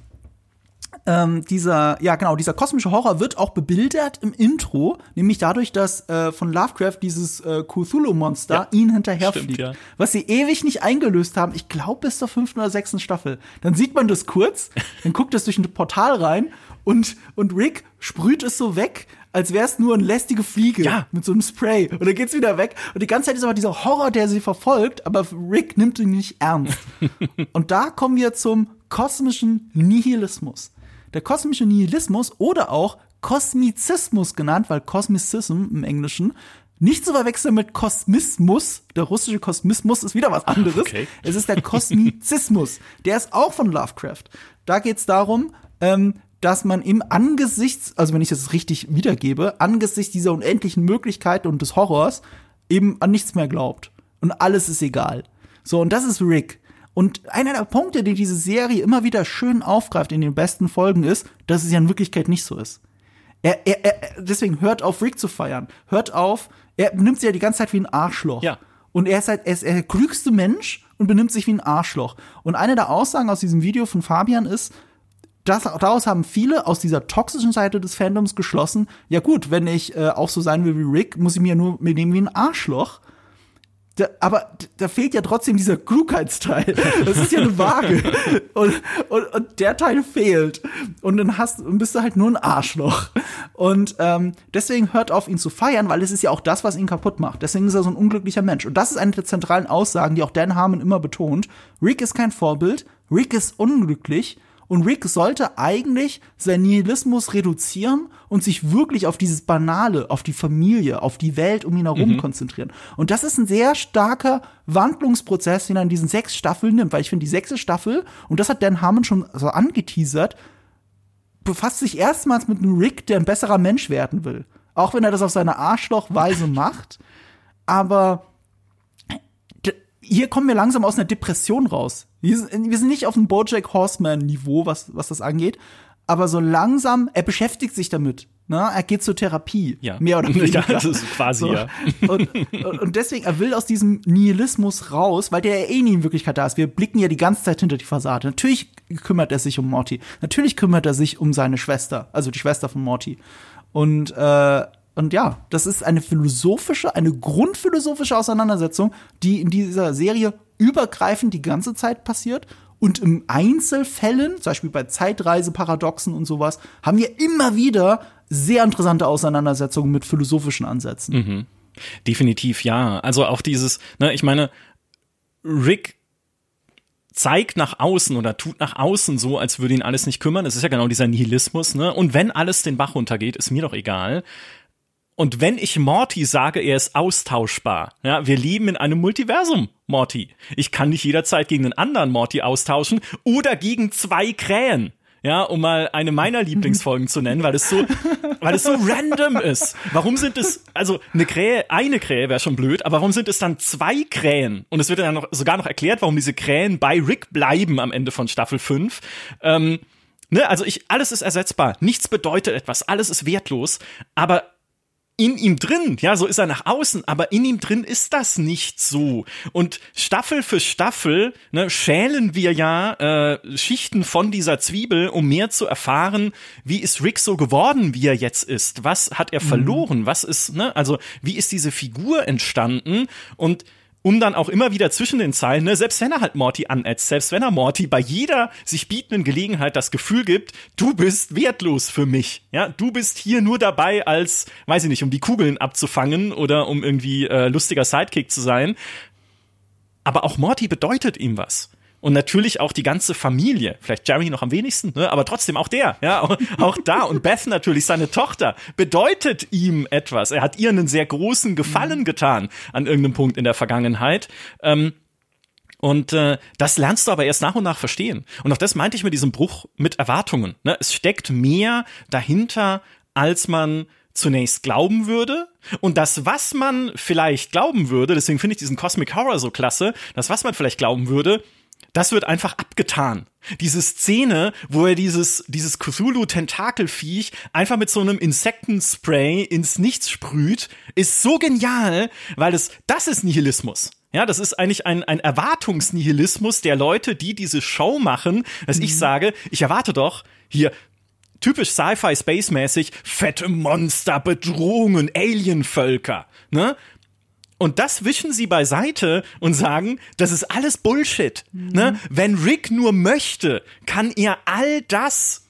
ähm, dieser, ja genau, dieser kosmische Horror wird auch bebildert im Intro, nämlich dadurch, dass äh, von Lovecraft dieses äh, Cthulhu-Monster ja, ihn hinterherfliegt. Ja. Was sie ewig nicht eingelöst haben, ich glaube bis zur fünften oder sechsten Staffel. Dann sieht man das kurz, dann guckt es durch ein Portal rein und, und Rick sprüht es so weg, als wäre es nur eine lästige Fliege ja. mit so einem Spray. Und dann geht's wieder weg. Und die ganze Zeit ist aber dieser Horror, der sie verfolgt, aber Rick nimmt ihn nicht ernst. und da kommen wir zum kosmischen Nihilismus. Der kosmische Nihilismus oder auch Kosmizismus genannt, weil Kosmizism im Englischen nicht zu verwechseln mit Kosmismus. Der russische Kosmismus ist wieder was anderes. Okay. Es ist der Kosmizismus. Der ist auch von Lovecraft. Da geht's darum, ähm, dass man im Angesichts, also wenn ich das richtig wiedergebe, angesichts dieser unendlichen Möglichkeiten und des Horrors eben an nichts mehr glaubt. Und alles ist egal. So, und das ist Rick. Und einer der Punkte, die diese Serie immer wieder schön aufgreift in den besten Folgen ist, dass es ja in Wirklichkeit nicht so ist. Er, er, er, deswegen hört auf, Rick zu feiern. Hört auf, er nimmt sich ja die ganze Zeit wie ein Arschloch. Ja. Und er ist halt, er ist der klügste Mensch und benimmt sich wie ein Arschloch. Und eine der Aussagen aus diesem Video von Fabian ist, das, daraus haben viele aus dieser toxischen Seite des Fandoms geschlossen, ja gut, wenn ich äh, auch so sein will wie Rick, muss ich mir nur mir nehmen wie ein Arschloch. Da, aber da fehlt ja trotzdem dieser Klugheitsteil. Das ist ja eine Waage. Und, und, und der Teil fehlt. Und dann hast, bist du halt nur ein Arschloch. Und ähm, deswegen hört auf, ihn zu feiern, weil es ist ja auch das, was ihn kaputt macht. Deswegen ist er so ein unglücklicher Mensch. Und das ist eine der zentralen Aussagen, die auch Dan Harmon immer betont. Rick ist kein Vorbild. Rick ist unglücklich. Und Rick sollte eigentlich seinen Nihilismus reduzieren und sich wirklich auf dieses Banale, auf die Familie, auf die Welt um ihn herum mhm. konzentrieren. Und das ist ein sehr starker Wandlungsprozess, den er in diesen sechs Staffeln nimmt, weil ich finde, die sechste Staffel, und das hat Dan Harmon schon so angeteasert, befasst sich erstmals mit einem Rick, der ein besserer Mensch werden will. Auch wenn er das auf seine Arschlochweise macht. Aber hier kommen wir langsam aus einer Depression raus. Wir sind, wir sind nicht auf dem Bojack Horseman-Niveau, was, was das angeht. Aber so langsam, er beschäftigt sich damit. Ne? Er geht zur Therapie. Ja. Mehr oder weniger. Ja, das ist quasi, so. ja. Und, und deswegen, er will aus diesem Nihilismus raus, weil der ja eh nie in Wirklichkeit da ist. Wir blicken ja die ganze Zeit hinter die Fassade. Natürlich kümmert er sich um Morty. Natürlich kümmert er sich um seine Schwester, also die Schwester von Morty. Und äh, und ja, das ist eine philosophische, eine grundphilosophische Auseinandersetzung, die in dieser Serie übergreifend die ganze Zeit passiert. Und im Einzelfällen, zum Beispiel bei Zeitreiseparadoxen und sowas, haben wir immer wieder sehr interessante Auseinandersetzungen mit philosophischen Ansätzen. Mhm. Definitiv ja. Also auch dieses, ne, ich meine, Rick zeigt nach außen oder tut nach außen so, als würde ihn alles nicht kümmern. Es ist ja genau dieser Nihilismus, ne? Und wenn alles den Bach runtergeht, ist mir doch egal. Und wenn ich Morty sage, er ist austauschbar, ja, wir leben in einem Multiversum, Morty. Ich kann dich jederzeit gegen einen anderen Morty austauschen oder gegen zwei Krähen. Ja, um mal eine meiner Lieblingsfolgen zu nennen, weil es so, weil es so random ist. Warum sind es, also eine Krähe, eine Krähe wäre schon blöd, aber warum sind es dann zwei Krähen? Und es wird dann noch, sogar noch erklärt, warum diese Krähen bei Rick bleiben am Ende von Staffel 5. Ähm, ne, also ich, alles ist ersetzbar. Nichts bedeutet etwas. Alles ist wertlos. Aber in ihm drin, ja, so ist er nach außen, aber in ihm drin ist das nicht so. Und Staffel für Staffel ne, schälen wir ja äh, Schichten von dieser Zwiebel, um mehr zu erfahren, wie ist Rick so geworden, wie er jetzt ist. Was hat er mhm. verloren? Was ist, ne, also wie ist diese Figur entstanden? Und um dann auch immer wieder zwischen den Zeilen, ne, selbst wenn er halt Morty anätzt, selbst wenn er Morty bei jeder sich bietenden Gelegenheit das Gefühl gibt, du bist wertlos für mich. Ja, du bist hier nur dabei als, weiß ich nicht, um die Kugeln abzufangen oder um irgendwie äh, lustiger Sidekick zu sein. Aber auch Morty bedeutet ihm was und natürlich auch die ganze Familie. Vielleicht Jeremy noch am wenigsten, ne? aber trotzdem auch der, ja, auch, auch da und Beth natürlich seine Tochter bedeutet ihm etwas. Er hat ihr einen sehr großen Gefallen mhm. getan an irgendeinem Punkt in der Vergangenheit. Ähm, und äh, das lernst du aber erst nach und nach verstehen. Und auch das meinte ich mit diesem Bruch mit Erwartungen. Ne? Es steckt mehr dahinter, als man zunächst glauben würde. Und das, was man vielleicht glauben würde, deswegen finde ich diesen Cosmic Horror so klasse, das, was man vielleicht glauben würde, das wird einfach abgetan. Diese Szene, wo er dieses, dieses Cthulhu-Tentakelviech einfach mit so einem Insektenspray ins Nichts sprüht, ist so genial, weil es, das ist Nihilismus. Ja, das ist eigentlich ein, ein Erwartungsnihilismus der Leute, die diese Show machen, dass mhm. ich sage, ich erwarte doch hier typisch Sci-Fi Space-mäßig fette Monster, Bedrohungen, Alienvölker, ne? Und das wischen sie beiseite und sagen, das ist alles Bullshit. Mhm. Ne? Wenn Rick nur möchte, kann er all das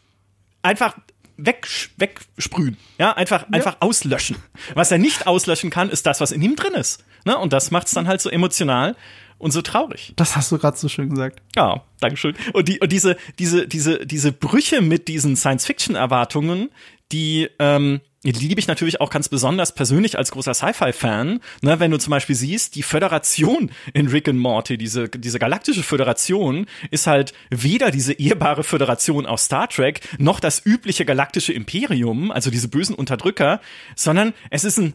einfach weg, wegsprühen. Ja, einfach, ja. einfach auslöschen. Was er nicht auslöschen kann, ist das, was in ihm drin ist. Ne? Und das macht es dann halt so emotional und so traurig. Das hast du gerade so schön gesagt. Ja, Dankeschön. Und, die, und diese, diese, diese, diese Brüche mit diesen Science-Fiction-Erwartungen, die, ähm, die liebe ich natürlich auch ganz besonders persönlich als großer Sci-Fi-Fan. Ne, wenn du zum Beispiel siehst, die Föderation in Rick and Morty, diese, diese galaktische Föderation, ist halt weder diese ehrbare Föderation aus Star Trek, noch das übliche galaktische Imperium, also diese bösen Unterdrücker, sondern es ist ein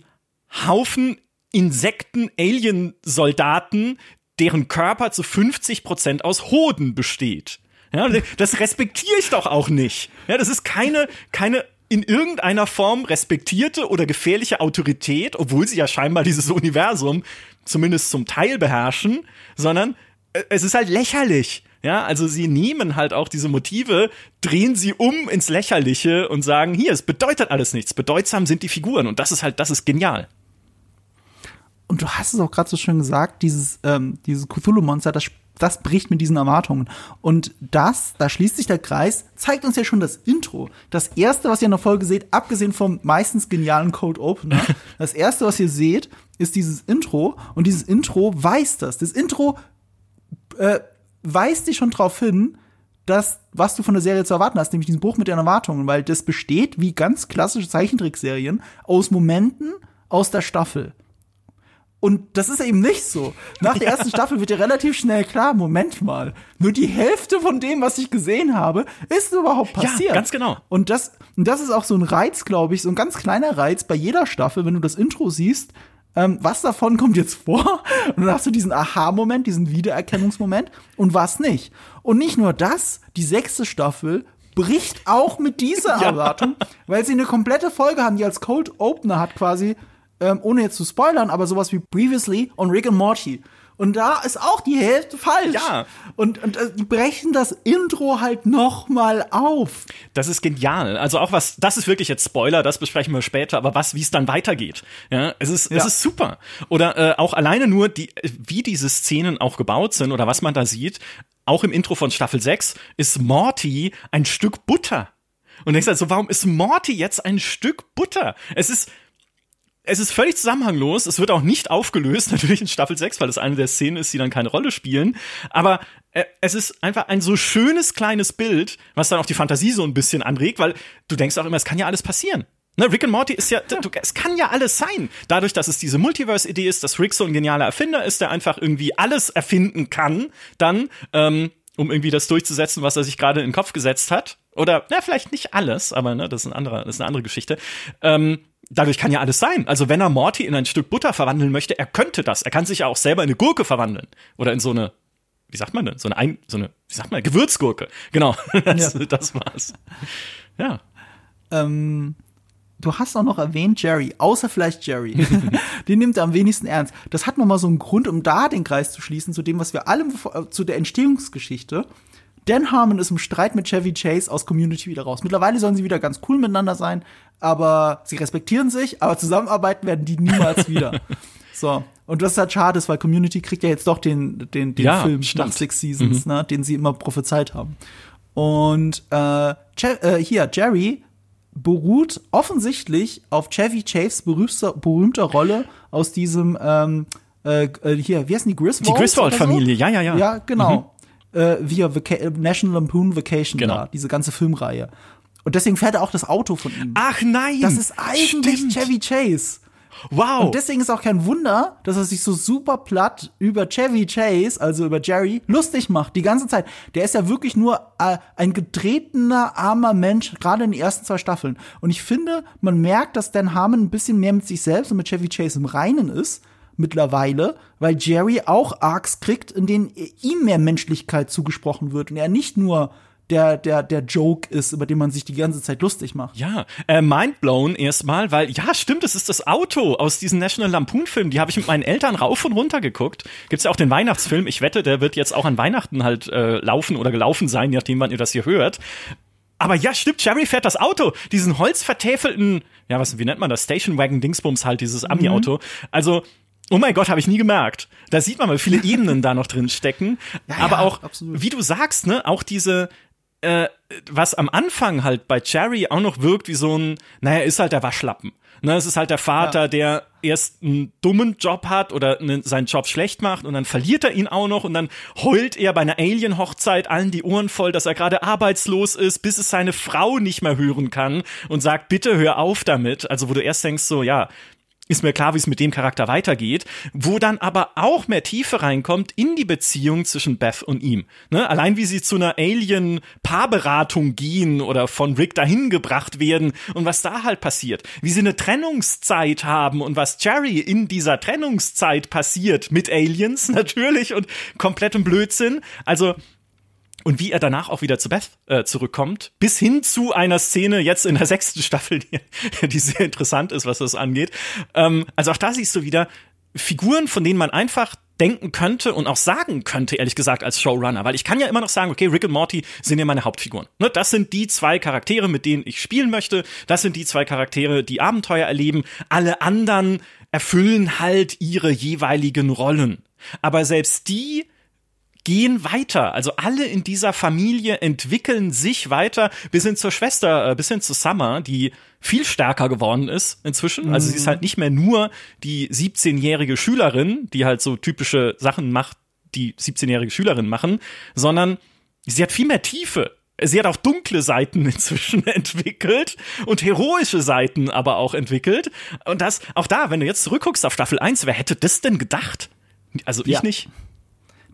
Haufen Insekten, Alien-Soldaten, deren Körper zu 50 Prozent aus Hoden besteht. Ja, das respektiere ich doch auch nicht. Ja, das ist keine, keine in irgendeiner Form respektierte oder gefährliche Autorität, obwohl sie ja scheinbar dieses Universum zumindest zum Teil beherrschen, sondern äh, es ist halt lächerlich. Ja, also sie nehmen halt auch diese Motive, drehen sie um ins Lächerliche und sagen, hier, es bedeutet alles nichts. Bedeutsam sind die Figuren und das ist halt, das ist genial. Und du hast es auch gerade so schön gesagt, dieses, ähm, dieses Cthulhu-Monster, das das bricht mit diesen Erwartungen. Und das, da schließt sich der Kreis, zeigt uns ja schon das Intro. Das erste, was ihr in der Folge seht, abgesehen vom meistens genialen Code Opener, das erste, was ihr seht, ist dieses Intro. Und dieses Intro weist das. Das Intro äh, weist dich schon darauf hin, dass, was du von der Serie zu erwarten hast, nämlich diesen Bruch mit den Erwartungen, weil das besteht, wie ganz klassische Zeichentrickserien, aus Momenten aus der Staffel. Und das ist eben nicht so. Nach der ersten Staffel wird dir relativ schnell klar, Moment mal, nur die Hälfte von dem, was ich gesehen habe, ist überhaupt passiert. Ja, ganz genau. Und das, und das ist auch so ein Reiz, glaube ich, so ein ganz kleiner Reiz bei jeder Staffel, wenn du das Intro siehst, ähm, was davon kommt jetzt vor? Und dann hast du diesen Aha-Moment, diesen Wiedererkennungsmoment und was nicht. Und nicht nur das, die sechste Staffel bricht auch mit dieser Erwartung, ja. weil sie eine komplette Folge haben, die als Cold Opener hat quasi ähm, ohne jetzt zu spoilern, aber sowas wie Previously on Rick and Morty. Und da ist auch die Hälfte falsch. Ja. Und, und äh, die brechen das Intro halt noch mal auf. Das ist genial. Also auch was, das ist wirklich jetzt Spoiler, das besprechen wir später, aber was, wie es dann weitergeht. Ja, es ist, ja. es ist super. Oder äh, auch alleine nur, die, wie diese Szenen auch gebaut sind oder was man da sieht, auch im Intro von Staffel 6 ist Morty ein Stück Butter. Und denkst also, warum ist Morty jetzt ein Stück Butter? Es ist, es ist völlig zusammenhanglos. Es wird auch nicht aufgelöst, natürlich in Staffel 6, weil es eine der Szenen ist, die dann keine Rolle spielen. Aber äh, es ist einfach ein so schönes kleines Bild, was dann auch die Fantasie so ein bisschen anregt, weil du denkst auch immer, es kann ja alles passieren. Ne, Rick and Morty ist ja, du, es kann ja alles sein. Dadurch, dass es diese Multiverse-Idee ist, dass Rick so ein genialer Erfinder ist, der einfach irgendwie alles erfinden kann, dann, ähm, um irgendwie das durchzusetzen, was er sich gerade in den Kopf gesetzt hat. Oder, na, vielleicht nicht alles, aber ne, das ist, ein anderer, das ist eine andere Geschichte. Ähm, dadurch kann ja alles sein. Also wenn er Morty in ein Stück Butter verwandeln möchte, er könnte das. Er kann sich ja auch selber in eine Gurke verwandeln. Oder in so eine, wie sagt man denn? So eine, ein, so eine wie sagt man, Gewürzgurke. Genau, das, ja. das war's. Ja. Ähm, du hast auch noch erwähnt Jerry, außer vielleicht Jerry. den nimmt er am wenigsten ernst. Das hat nochmal so einen Grund, um da den Kreis zu schließen, zu dem, was wir alle, äh, zu der Entstehungsgeschichte. Dan Harmon ist im Streit mit Chevy Chase aus Community wieder raus. Mittlerweile sollen sie wieder ganz cool miteinander sein, aber sie respektieren sich, aber zusammenarbeiten werden die niemals wieder. So. Und ist halt schade, weil Community kriegt ja jetzt doch den, den, den ja, Film stimmt. nach Six Seasons, mhm. ne, den sie immer prophezeit haben. Und äh, äh, hier, Jerry beruht offensichtlich auf Chevy Chases berühmter, berühmter Rolle aus diesem ähm, äh, äh hier, wie heißen die Griswold? Die Griswold-Familie, so? ja, ja, ja. Ja, genau. Mhm äh, via Vaca National Lampoon Vacation genau. war, diese ganze Filmreihe. Und deswegen fährt er auch das Auto von ihm. Ach nein! Das ist eigentlich Stimmt. Chevy Chase. Wow. Und deswegen ist auch kein Wunder, dass er sich so super platt über Chevy Chase, also über Jerry, lustig macht, die ganze Zeit. Der ist ja wirklich nur äh, ein getretener, armer Mensch, gerade in den ersten zwei Staffeln. Und ich finde, man merkt, dass Dan Harmon ein bisschen mehr mit sich selbst und mit Chevy Chase im Reinen ist mittlerweile, weil Jerry auch Arcs kriegt, in denen ihm mehr Menschlichkeit zugesprochen wird und er nicht nur der, der, der Joke ist, über den man sich die ganze Zeit lustig macht. Ja, äh, mindblown erstmal, weil, ja, stimmt, es ist das Auto aus diesen National Lampoon-Filmen. Die habe ich mit meinen Eltern rauf und runter geguckt. Gibt's ja auch den Weihnachtsfilm. Ich wette, der wird jetzt auch an Weihnachten halt äh, laufen oder gelaufen sein, je nachdem, wann ihr das hier hört. Aber ja, stimmt, Jerry fährt das Auto, diesen holzvertäfelten, ja, was, wie nennt man das? Station Wagon Dingsbums halt, dieses Ami-Auto. Mhm. Also, Oh mein Gott, habe ich nie gemerkt. Da sieht man mal, wie viele Ebenen da noch drin stecken. Ja, Aber ja, auch, absolut. wie du sagst, ne, auch diese, äh, was am Anfang halt bei Cherry auch noch wirkt wie so ein, naja, ist halt der Waschlappen. Ne, es ist halt der Vater, ja. der erst einen dummen Job hat oder ne, seinen Job schlecht macht und dann verliert er ihn auch noch und dann heult er bei einer Alien-Hochzeit allen die Ohren voll, dass er gerade arbeitslos ist, bis es seine Frau nicht mehr hören kann und sagt, bitte hör auf damit. Also wo du erst denkst so, ja, ist mir klar, wie es mit dem Charakter weitergeht, wo dann aber auch mehr Tiefe reinkommt in die Beziehung zwischen Beth und ihm. Ne? Allein wie sie zu einer Alien-Paarberatung gehen oder von Rick dahin gebracht werden und was da halt passiert. Wie sie eine Trennungszeit haben und was Jerry in dieser Trennungszeit passiert mit Aliens natürlich und komplettem Blödsinn. Also und wie er danach auch wieder zu Beth äh, zurückkommt, bis hin zu einer Szene jetzt in der sechsten Staffel, die, die sehr interessant ist, was das angeht. Ähm, also auch da siehst du wieder Figuren, von denen man einfach denken könnte und auch sagen könnte, ehrlich gesagt, als Showrunner, weil ich kann ja immer noch sagen, okay, Rick und Morty sind ja meine Hauptfiguren. Ne, das sind die zwei Charaktere, mit denen ich spielen möchte. Das sind die zwei Charaktere, die Abenteuer erleben. Alle anderen erfüllen halt ihre jeweiligen Rollen. Aber selbst die gehen weiter. Also alle in dieser Familie entwickeln sich weiter bis hin zur Schwester, äh, bis hin zu Summer, die viel stärker geworden ist inzwischen. Mhm. Also sie ist halt nicht mehr nur die 17-jährige Schülerin, die halt so typische Sachen macht, die 17-jährige Schülerin machen, sondern sie hat viel mehr Tiefe. Sie hat auch dunkle Seiten inzwischen entwickelt und heroische Seiten aber auch entwickelt. Und das, auch da, wenn du jetzt zurückguckst auf Staffel 1, wer hätte das denn gedacht? Also ich ja. nicht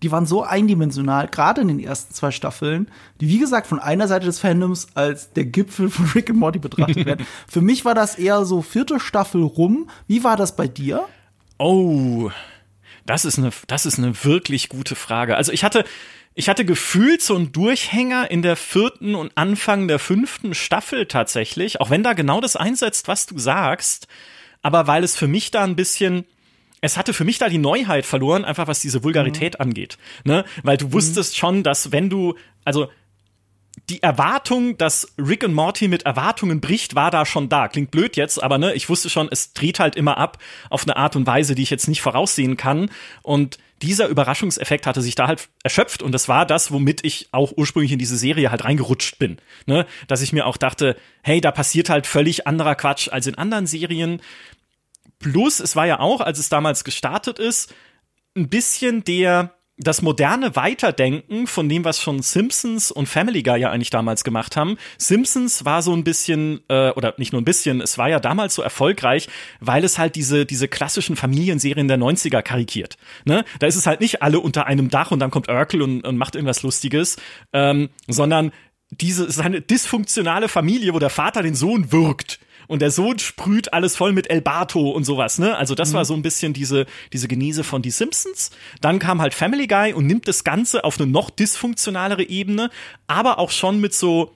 die waren so eindimensional, gerade in den ersten zwei Staffeln, die wie gesagt von einer Seite des Fandoms als der Gipfel von Rick and Morty betrachtet werden. Für mich war das eher so vierte Staffel rum. Wie war das bei dir? Oh, das ist eine, das ist eine wirklich gute Frage. Also ich hatte, ich hatte gefühlt so einen Durchhänger in der vierten und Anfang der fünften Staffel tatsächlich, auch wenn da genau das einsetzt, was du sagst. Aber weil es für mich da ein bisschen, es hatte für mich da die Neuheit verloren, einfach was diese Vulgarität mhm. angeht. Ne? Weil du wusstest mhm. schon, dass wenn du, also die Erwartung, dass Rick und Morty mit Erwartungen bricht, war da schon da. Klingt blöd jetzt, aber ne, ich wusste schon, es dreht halt immer ab auf eine Art und Weise, die ich jetzt nicht voraussehen kann. Und dieser Überraschungseffekt hatte sich da halt erschöpft und das war das, womit ich auch ursprünglich in diese Serie halt reingerutscht bin. Ne? Dass ich mir auch dachte, hey, da passiert halt völlig anderer Quatsch als in anderen Serien. Plus, es war ja auch, als es damals gestartet ist, ein bisschen der das moderne Weiterdenken von dem, was schon Simpsons und Family Guy ja eigentlich damals gemacht haben. Simpsons war so ein bisschen, äh, oder nicht nur ein bisschen, es war ja damals so erfolgreich, weil es halt diese, diese klassischen Familienserien der 90er karikiert. Ne? Da ist es halt nicht alle unter einem Dach und dann kommt Urkel und, und macht irgendwas Lustiges, ähm, sondern diese, ist eine dysfunktionale Familie, wo der Vater den Sohn wirkt und der Sohn sprüht alles voll mit El Bato und sowas, ne? Also das mhm. war so ein bisschen diese, diese Genese von Die Simpsons. Dann kam halt Family Guy und nimmt das Ganze auf eine noch dysfunktionalere Ebene, aber auch schon mit so,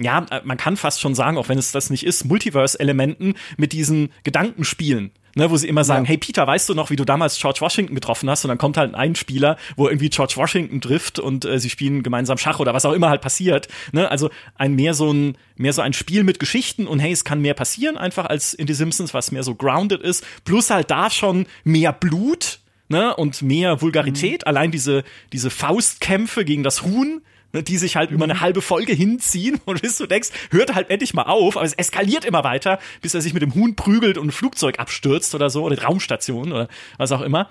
ja, man kann fast schon sagen, auch wenn es das nicht ist, Multiverse-Elementen mit diesen Gedankenspielen. Ne, wo sie immer sagen, ja. hey Peter, weißt du noch, wie du damals George Washington getroffen hast? Und dann kommt halt ein Spieler, wo irgendwie George Washington trifft und äh, sie spielen gemeinsam Schach oder was auch immer halt passiert. Ne? Also ein mehr so ein mehr so ein Spiel mit Geschichten und hey, es kann mehr passieren einfach als in die Simpsons, was mehr so grounded ist. Plus halt da schon mehr Blut. Ne, und mehr Vulgarität, mhm. allein diese, diese Faustkämpfe gegen das Huhn, Ne, die sich halt über eine mhm. halbe Folge hinziehen und bis du denkst, hört halt endlich mal auf, aber es eskaliert immer weiter, bis er sich mit dem Huhn prügelt und ein Flugzeug abstürzt oder so, oder die Raumstation oder was auch immer.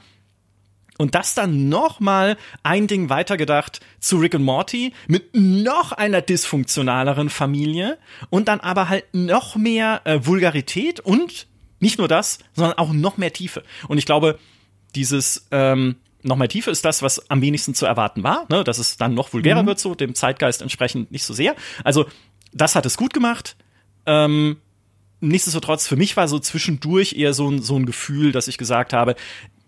Und das dann noch mal ein Ding weitergedacht zu Rick und Morty mit noch einer dysfunktionaleren Familie und dann aber halt noch mehr äh, Vulgarität und nicht nur das, sondern auch noch mehr Tiefe. Und ich glaube, dieses ähm, noch mehr Tiefe ist das, was am wenigsten zu erwarten war, ne? dass es dann noch vulgärer mhm. wird, so dem Zeitgeist entsprechend nicht so sehr. Also das hat es gut gemacht. Ähm, nichtsdestotrotz, für mich war so zwischendurch eher so ein, so ein Gefühl, dass ich gesagt habe,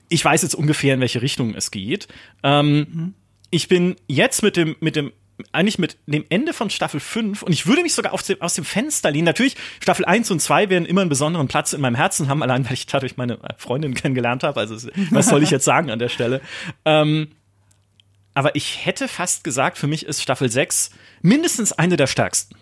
ich weiß jetzt ungefähr, in welche Richtung es geht. Ähm, mhm. Ich bin jetzt mit dem, mit dem eigentlich mit dem Ende von Staffel 5 und ich würde mich sogar dem, aus dem Fenster lehnen. Natürlich, Staffel 1 und 2 werden immer einen besonderen Platz in meinem Herzen haben, allein weil ich dadurch meine Freundin kennengelernt habe. Also, was soll ich jetzt sagen an der Stelle? Ähm, aber ich hätte fast gesagt, für mich ist Staffel 6 mindestens eine der stärksten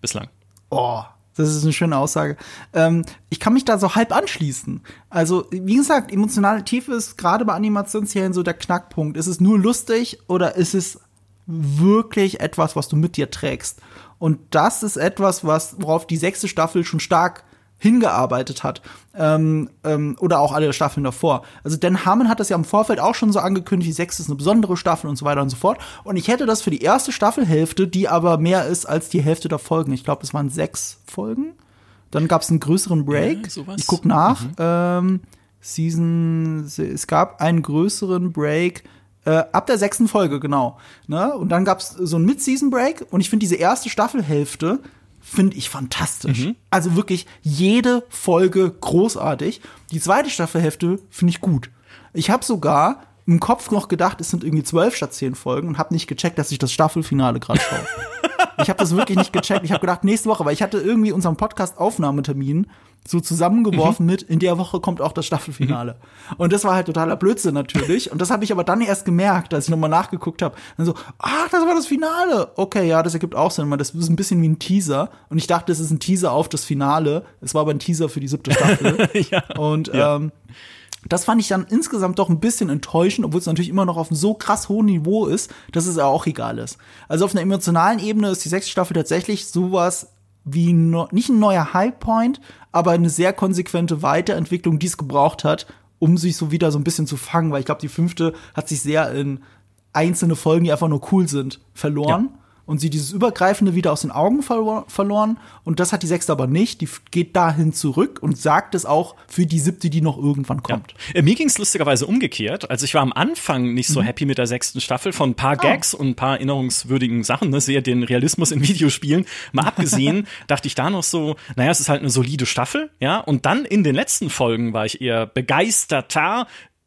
bislang. Oh, das ist eine schöne Aussage. Ähm, ich kann mich da so halb anschließen. Also, wie gesagt, emotionale Tiefe ist gerade bei Animationsserien so der Knackpunkt. Ist es nur lustig oder ist es wirklich etwas, was du mit dir trägst. Und das ist etwas, was, worauf die sechste Staffel schon stark hingearbeitet hat. Ähm, ähm, oder auch alle Staffeln davor. Also Dan Harmon hat das ja im Vorfeld auch schon so angekündigt, die sechste ist eine besondere Staffel und so weiter und so fort. Und ich hätte das für die erste Staffelhälfte, die aber mehr ist als die Hälfte der Folgen. Ich glaube, es waren sechs Folgen. Dann gab es einen größeren Break. Ja, ich guck nach. Mhm. Ähm, Season, es gab einen größeren Break äh, ab der sechsten Folge, genau. Ne? Und dann gab es so einen Mid-Season-Break und ich finde diese erste Staffelhälfte finde ich fantastisch. Mhm. Also wirklich jede Folge großartig. Die zweite Staffelhälfte finde ich gut. Ich habe sogar im Kopf noch gedacht, es sind irgendwie zwölf statt zehn Folgen und habe nicht gecheckt, dass ich das Staffelfinale gerade schaue. ich habe das wirklich nicht gecheckt. Ich habe gedacht, nächste Woche, weil ich hatte irgendwie unseren Podcast-Aufnahmetermin so zusammengeworfen mhm. mit, in der Woche kommt auch das Staffelfinale. Mhm. Und das war halt totaler Blödsinn natürlich. Und das habe ich aber dann erst gemerkt, als ich nochmal nachgeguckt habe. Dann so, ach, das war das Finale. Okay, ja, das ergibt auch Sinn, weil das ist ein bisschen wie ein Teaser. Und ich dachte, es ist ein Teaser auf das Finale. Es war aber ein Teaser für die siebte Staffel. ja. Und ja. Das fand ich dann insgesamt doch ein bisschen enttäuschend, obwohl es natürlich immer noch auf einem so krass hohen Niveau ist, dass es auch egal ist. Also auf einer emotionalen Ebene ist die sechste Staffel tatsächlich sowas wie no, nicht ein neuer Highpoint, aber eine sehr konsequente Weiterentwicklung, die es gebraucht hat, um sich so wieder so ein bisschen zu fangen, weil ich glaube, die fünfte hat sich sehr in einzelne Folgen, die einfach nur cool sind, verloren. Ja und sie dieses Übergreifende wieder aus den Augen verlor verloren. Und das hat die sechste aber nicht. Die geht dahin zurück und sagt es auch für die siebte, die noch irgendwann kommt. Ja. Äh, mir ging es lustigerweise umgekehrt. Also ich war am Anfang nicht so mhm. happy mit der sechsten Staffel von ein paar ah. Gags oh. und ein paar erinnerungswürdigen Sachen, ne, sehr den Realismus in Videospielen. Mal abgesehen, dachte ich da noch so, naja, es ist halt eine solide Staffel, ja. Und dann in den letzten Folgen war ich eher begeisterter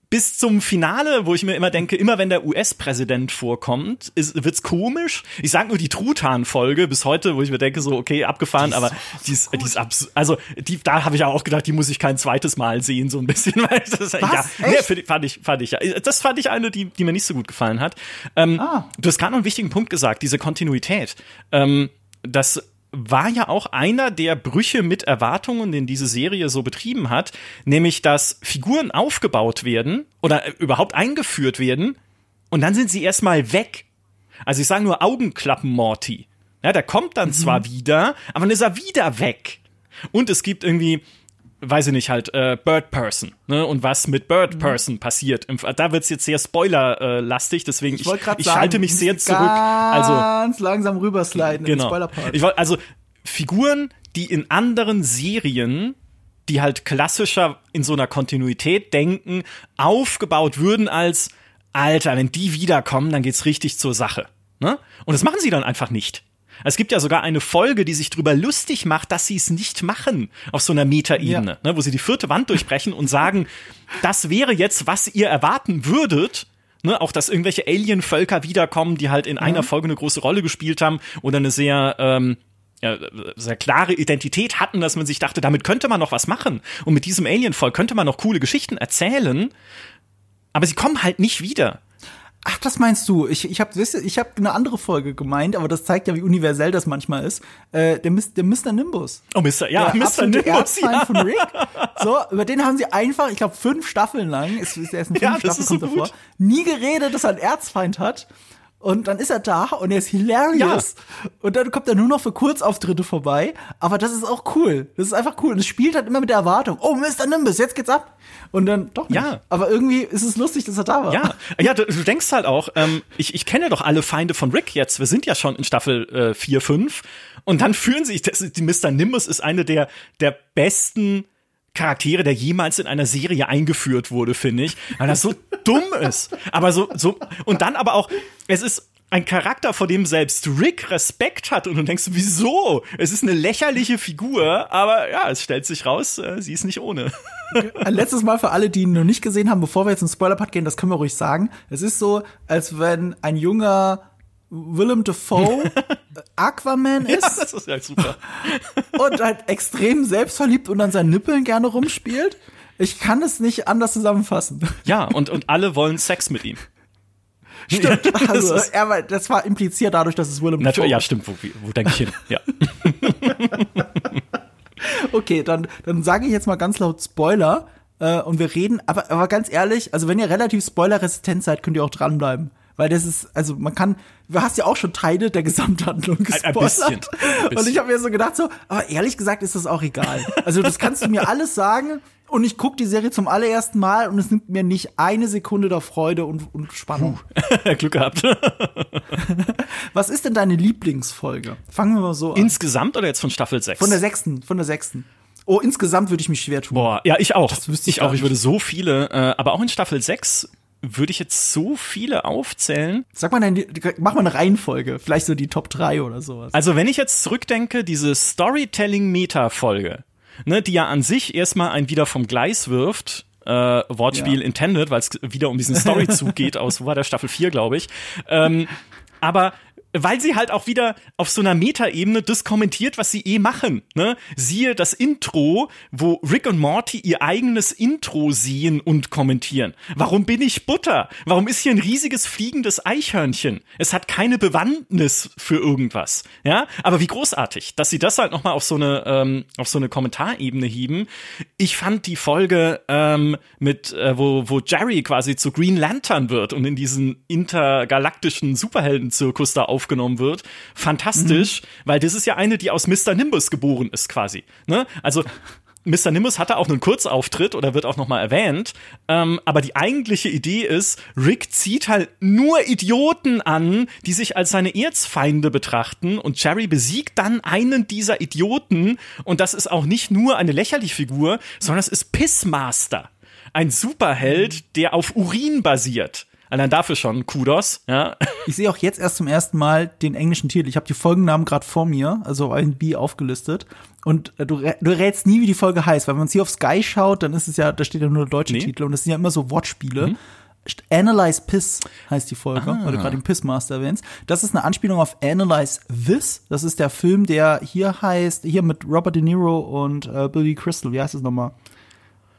bis zum Finale, wo ich mir immer denke, immer wenn der US-Präsident vorkommt, ist, wird's komisch. Ich sag nur die Truthahn-Folge bis heute, wo ich mir denke, so, okay, abgefahren, die aber die ist, die ist abs also die, da habe ich auch gedacht, die muss ich kein zweites Mal sehen, so ein bisschen. Weil das, Was? Ja, nee, fand ich, fand ich, ja. Das fand ich eine, die, die mir nicht so gut gefallen hat. Ähm, ah. Du hast gerade noch einen wichtigen Punkt gesagt, diese Kontinuität. Ähm, das war ja auch einer der Brüche mit Erwartungen, den diese Serie so betrieben hat, nämlich dass Figuren aufgebaut werden oder äh, überhaupt eingeführt werden und dann sind sie erstmal weg. Also ich sage nur Augenklappen Morty. Ja, der kommt dann mhm. zwar wieder, aber dann ist er wieder weg. Und es gibt irgendwie weiß ich nicht, halt äh, Bird Person, ne? Und was mit Bird mhm. Person passiert. Da wird's jetzt sehr spoilerlastig, deswegen ich, ich, ich schalte mich sehr zurück. Also ganz langsam rübersliden genau. Ich wollt, also Figuren, die in anderen Serien die halt klassischer in so einer Kontinuität denken, aufgebaut würden als Alter, wenn die wiederkommen, dann geht's richtig zur Sache. Ne? Und das machen sie dann einfach nicht. Es gibt ja sogar eine Folge, die sich drüber lustig macht, dass sie es nicht machen auf so einer Metaebene, ja. ne, wo sie die vierte Wand durchbrechen und sagen, das wäre jetzt, was ihr erwarten würdet. Ne, auch dass irgendwelche Alien-Völker wiederkommen, die halt in mhm. einer Folge eine große Rolle gespielt haben oder eine sehr ähm, ja, sehr klare Identität hatten, dass man sich dachte, damit könnte man noch was machen. Und mit diesem Alien-Volk könnte man noch coole Geschichten erzählen. Aber sie kommen halt nicht wieder. Ach, das meinst du? Ich, ich habe ich hab eine andere Folge gemeint, aber das zeigt ja, wie universell das manchmal ist. Äh, der, der Mr. Nimbus. Oh, Mr. Ja, der Mr. Nimbus. Ja. von Rick. So, über den haben sie einfach, ich glaube, fünf Staffeln lang, ist, ist erst eine fünf ja, Staffel kommt so davor, nie geredet, dass er einen Erzfeind hat. Und dann ist er da und er ist hilarious. Ja. Und dann kommt er nur noch für Kurzauftritte vorbei. Aber das ist auch cool. Das ist einfach cool. Und es spielt halt immer mit der Erwartung. Oh, Mr. Nimbus, jetzt geht's ab. Und dann doch nicht. Ja. Aber irgendwie ist es lustig, dass er da war. Ja, ja du, du denkst halt auch, ähm, ich, ich kenne doch alle Feinde von Rick jetzt. Wir sind ja schon in Staffel äh, 4, 5. Und dann fühlen sich, das, die Mr. Nimbus ist eine der, der besten Charaktere, der jemals in einer Serie eingeführt wurde, finde ich, weil das so dumm ist. Aber so, so, und dann aber auch, es ist ein Charakter, vor dem selbst Rick Respekt hat und du denkst, wieso? Es ist eine lächerliche Figur, aber ja, es stellt sich raus, äh, sie ist nicht ohne. Ein letztes Mal für alle, die ihn noch nicht gesehen haben, bevor wir jetzt in Spoiler-Part gehen, das können wir ruhig sagen. Es ist so, als wenn ein junger Willem Dafoe Aquaman ist. Ja, das ist halt super. und halt extrem selbstverliebt und an seinen Nippeln gerne rumspielt. Ich kann es nicht anders zusammenfassen. Ja, und, und alle wollen Sex mit ihm. Stimmt, also, er, das war impliziert dadurch, dass es Willem Dafoe Ja, stimmt, wo, wo denke ich hin? Ja. okay, dann, dann sage ich jetzt mal ganz laut Spoiler. Äh, und wir reden, aber, aber ganz ehrlich, also wenn ihr relativ spoilerresistent seid, könnt ihr auch dranbleiben weil das ist, also man kann, du hast ja auch schon Teile der Gesamthandlung gespoilert. Ein bisschen, ein bisschen. Und ich habe mir so gedacht, so, aber ehrlich gesagt ist das auch egal. Also das kannst du mir alles sagen und ich gucke die Serie zum allerersten Mal und es nimmt mir nicht eine Sekunde der Freude und, und Spannung. Glück gehabt. Was ist denn deine Lieblingsfolge? Fangen wir mal so an. Insgesamt oder jetzt von Staffel 6? Von der sechsten, von der sechsten. Oh, insgesamt würde ich mich schwer tun. Boah, ja, ich auch. Das wüsste ich ich auch. Ich nicht. würde so viele, äh, aber auch in Staffel 6 würde ich jetzt so viele aufzählen. Sag mal, deine, mach mal eine Reihenfolge. Vielleicht so die Top 3 oder sowas. Also wenn ich jetzt zurückdenke, diese Storytelling-Meta-Folge, ne, die ja an sich erstmal ein wieder vom Gleis wirft, äh, Wortspiel Ja. intended, weil es wieder um diesen Storyzug geht aus, wo war der Staffel 4, glaube ich. Ähm, aber weil sie halt auch wieder auf so einer Metaebene das kommentiert, was sie eh machen. Ne? Siehe das Intro, wo Rick und Morty ihr eigenes Intro sehen und kommentieren. Warum bin ich Butter? Warum ist hier ein riesiges fliegendes Eichhörnchen? Es hat keine Bewandtnis für irgendwas. Ja, aber wie großartig, dass sie das halt noch mal auf so eine ähm, auf so eine Kommentarebene hieben. Ich fand die Folge ähm, mit äh, wo wo Jerry quasi zu Green Lantern wird und in diesen intergalaktischen Superheldenzirkus da aufgenommen wird, fantastisch, weil das ist ja eine, die aus Mr. Nimbus geboren ist quasi. Ne? Also Mr. Nimbus hatte auch einen Kurzauftritt oder wird auch noch mal erwähnt, ähm, aber die eigentliche Idee ist, Rick zieht halt nur Idioten an, die sich als seine Erzfeinde betrachten und Jerry besiegt dann einen dieser Idioten und das ist auch nicht nur eine lächerliche Figur, sondern es ist Pissmaster, ein Superheld, der auf Urin basiert. Allein dafür schon Kudos, ja. Ich sehe auch jetzt erst zum ersten Mal den englischen Titel. Ich habe die Folgennamen gerade vor mir, also B aufgelistet. Und äh, du, du rätst nie, wie die Folge heißt, weil wenn man hier auf Sky schaut, dann ist es ja, da steht ja nur der deutsche Nee. Titel und das sind ja immer so Wortspiele. St- Analyze Piss heißt die Folge, weil du gerade den Pissmaster erwähnst. Das ist eine Anspielung auf Analyze This. Das ist der Film, der hier heißt, hier mit Robert De Niro und äh, Billy Crystal. Wie heißt es nochmal?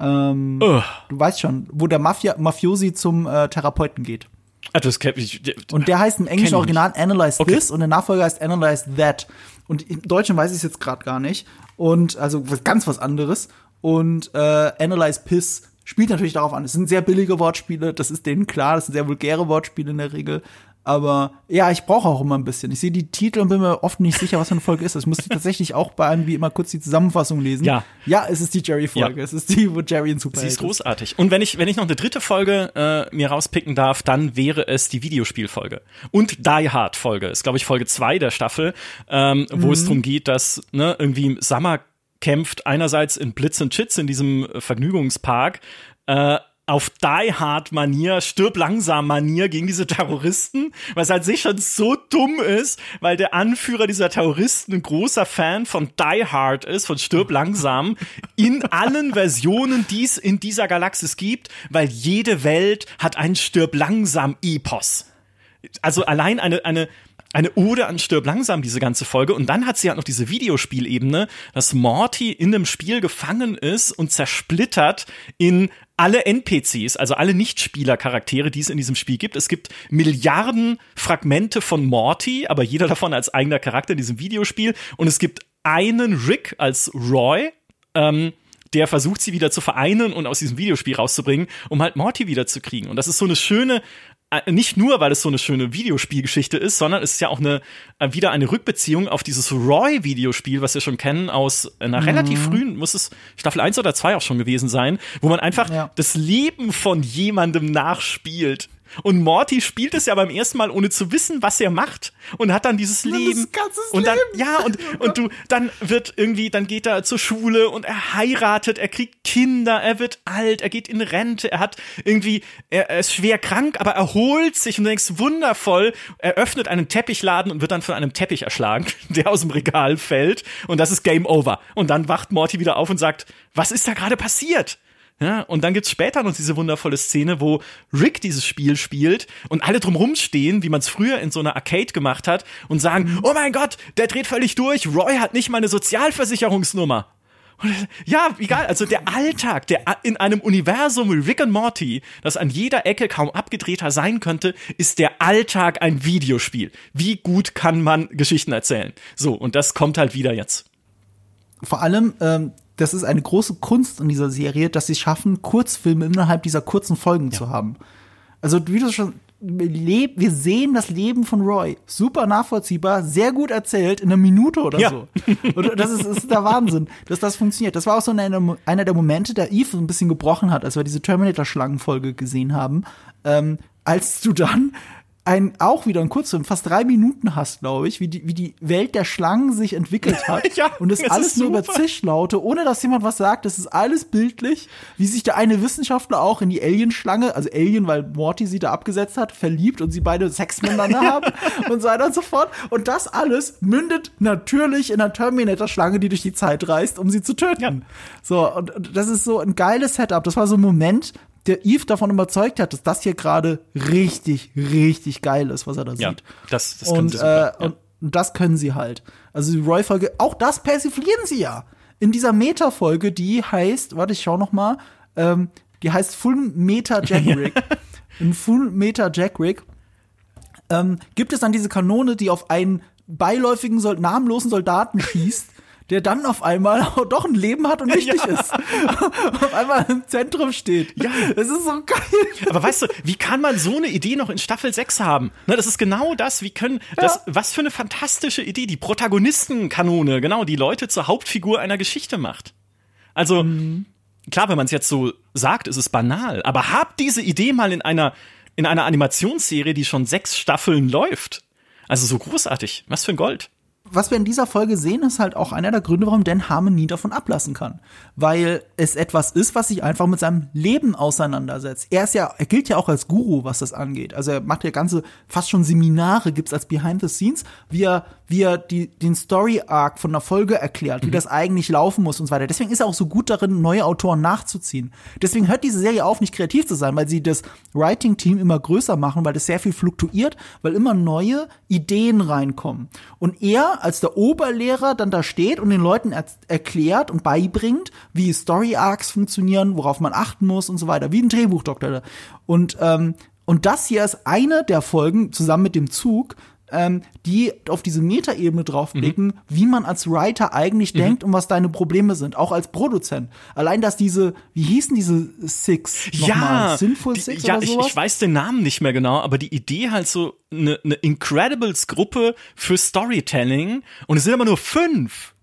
Ähm, Ugh. du weißt schon, wo der Mafia Mafiosi zum äh, Therapeuten geht. Ah, das kenn ich, Und der heißt im englischen Original Analyze Okay. This und der Nachfolger heißt Analyze That. Und im Deutschen weiß ich es jetzt gerade gar nicht. Und also ganz was anderes. Und äh, Analyze Piss spielt natürlich darauf an. Es sind sehr billige Wortspiele, das ist denen klar, das sind sehr vulgäre Wortspiele in der Regel. Aber ja, ich brauche auch immer ein bisschen. Ich sehe die Titel und bin mir oft nicht sicher, was für eine Folge ist. Ich musste tatsächlich auch bei einem wie immer kurz die Zusammenfassung lesen. Ja. Ja, es ist die Jerry-Folge. Ja. Es ist die, wo Jerry ein Sie Superheld ist großartig. Und wenn ich, wenn ich noch eine dritte Folge äh, mir rauspicken darf, dann wäre es die Videospielfolge. Und Die Hard Folge. Ist, glaube ich, Folge zwei der Staffel, ähm, wo es darum geht, dass ne, irgendwie Summer kämpft einerseits in Blitz und Chits in diesem äh, Vergnügungspark, äh, auf Die Hard Manier, stirb langsam Manier gegen diese Terroristen, was halt sich schon so dumm ist, weil der Anführer dieser Terroristen ein großer Fan von Die Hard ist, von Stirb langsam, in allen Versionen, die es in dieser Galaxis gibt, weil jede Welt hat ein Stirb langsam Epos. Also allein eine, eine, eine Ode an Stirb langsam, diese ganze Folge. Und dann hat sie halt noch diese Videospielebene, dass Morty in einem Spiel gefangen ist und zersplittert in alle NPCs, also alle Nichtspieler-Charaktere, die es in diesem Spiel gibt. Es gibt Milliarden Fragmente von Morty, aber jeder davon als eigener Charakter in diesem Videospiel. Und es gibt einen Rick als Roy, ähm, der versucht, sie wieder zu vereinen und aus diesem Videospiel rauszubringen, um halt Morty wiederzukriegen. Und das ist so eine schöne, nicht nur, weil es so eine schöne Videospielgeschichte ist, sondern es ist ja auch eine, äh, wieder eine Rückbeziehung auf dieses Roy-Videospiel, was wir schon kennen aus einer relativ frühen, muss es Staffel 1 oder 2 auch schon gewesen sein, wo man einfach Ja. das Leben von jemandem nachspielt. Und Morty spielt es ja beim ersten Mal, ohne zu wissen, was er macht. Und hat dann dieses das Leben. und dann, Leben. ja, und, und du, dann wird irgendwie, dann geht er zur Schule und er heiratet, er kriegt Kinder, er wird alt, er geht in Rente, er hat irgendwie, er, er ist schwer krank, aber erholt sich und du denkst, wundervoll, er öffnet einen Teppichladen und wird dann von einem Teppich erschlagen, der aus dem Regal fällt und das ist Game Over. Und dann wacht Morty wieder auf und sagt, was ist da gerade passiert? Ja, und dann gibt's später noch diese wundervolle Szene, wo Rick dieses Spiel spielt und alle drumrum stehen, wie man es früher in so einer Arcade gemacht hat und sagen, oh mein Gott, der dreht völlig durch, Roy hat nicht mal eine Sozialversicherungsnummer. Ja, egal, also der Alltag, der in einem Universum wie Rick und Morty, das an jeder Ecke kaum abgedrehter sein könnte, ist der Alltag ein Videospiel. Wie gut kann man Geschichten erzählen? So, und das kommt halt wieder jetzt. vor allem, ähm, das ist eine große Kunst in dieser Serie, dass sie es schaffen, Kurzfilme innerhalb dieser kurzen Folgen zu haben. Also, wie du schon, wir sehen das Leben von Roy. Super nachvollziehbar, sehr gut erzählt, in einer Minute oder ja. so. Und das ist, ist der Wahnsinn, dass das funktioniert. Das war auch so eine, einer der Momente, der Eve so ein bisschen gebrochen hat, als wir diese Terminator-Schlangenfolge gesehen haben. Ähm, als du dann ein, auch wieder ein Kurzfilm, fast drei Minuten hast, glaube ich, wie die, wie die Welt der Schlangen sich entwickelt hat. ja, und das alles nur über Zischlaute, ohne dass jemand was sagt. Das ist alles bildlich, wie sich der eine Wissenschaftler auch in die Alien-Schlange, also Alien, weil Morty sie da abgesetzt hat, verliebt und sie beide Sex miteinander haben und so weiter und so fort. Und das alles mündet natürlich in einer Terminator-Schlange, die durch die Zeit reist, um sie zu töten. Ja. So, und, und das ist so ein geiles Setup. Das war so ein Moment, der Eve davon überzeugt hat, dass das hier gerade richtig, richtig geil ist, was er da ja, sieht. Das, das und, super, äh, ja. und das können sie halt. Also die Roy-Folge, auch das persiflieren sie ja. In dieser Meta-Folge, die heißt, warte, ich schau noch mal, ähm, die heißt Full Meta Jack Rig. In Full Meta Jack Rig ähm, gibt es dann diese Kanone, die auf einen beiläufigen, namenlosen Soldaten schießt der dann auf einmal doch ein Leben hat und wichtig ja. ist. auf einmal im Zentrum steht. Ja. Das ist so geil. Aber weißt du, wie kann man so eine Idee noch in Staffel 6 haben? Ne, das ist genau das. Wie können, das, was für eine fantastische Idee. Die Protagonistenkanone, genau, die Leute zur Hauptfigur einer Geschichte macht. Also, mhm. klar, wenn man es jetzt so sagt, ist es banal. Aber habt diese Idee mal in einer, in einer Animationsserie, die schon sechs Staffeln läuft. Also so großartig. Was für ein Gold was wir in dieser Folge sehen, ist halt auch einer der Gründe, warum Dan Harmon nie davon ablassen kann. Weil es etwas ist, was sich einfach mit seinem Leben auseinandersetzt. Er ist ja, er gilt ja auch als Guru, was das angeht. Also er macht ja ganze, fast schon Seminare gibt's als Behind the Scenes, wie er, wie er die, den Story Arc von einer Folge erklärt, mhm. wie das eigentlich laufen muss und so weiter. Deswegen ist er auch so gut darin, neue Autoren nachzuziehen. Deswegen hört diese Serie auf, nicht kreativ zu sein, weil sie das Writing Team immer größer machen, weil das sehr viel fluktuiert, weil immer neue Ideen reinkommen. Und er als der Oberlehrer dann da steht und den Leuten er erklärt und beibringt, wie Story Arcs funktionieren, worauf man achten muss und so weiter, wie ein Drehbuchdoktor. Und ähm, und das hier ist eine der Folgen zusammen mit dem Zug, ähm, die auf diese Metaebene draufblicken, mhm. wie man als Writer eigentlich mhm. denkt und was deine Probleme sind, auch als Produzent. Allein, dass diese, wie hießen diese Six? Ja, Sinful Six die, ja, oder sowas? Ich, ich weiß den Namen nicht mehr genau, aber die Idee halt so eine, eine Incredibles-Gruppe für Storytelling und es sind immer nur fünf.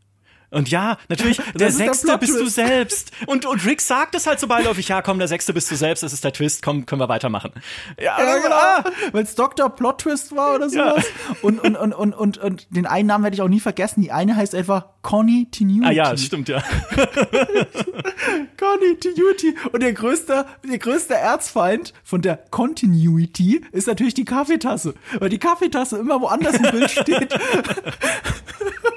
Und ja, natürlich, der Sechste der bist du selbst. Und, und Rick sagt es halt so beiläufig, ja, komm, der Sechste bist du selbst, das ist der Twist, komm, können wir weitermachen. Ja, ja genau. Ah, Weil es Dr. Plot Twist war oder sowas. Ja. Und, und, und, und, und, und den einen Namen werde ich auch nie vergessen. Die eine heißt einfach Connie Continuity. Ah ja, stimmt, ja. Connie Continuity. Und der größte, der größte Erzfeind von der Continuity ist natürlich die Kaffeetasse. Weil die Kaffeetasse immer woanders im Bild steht.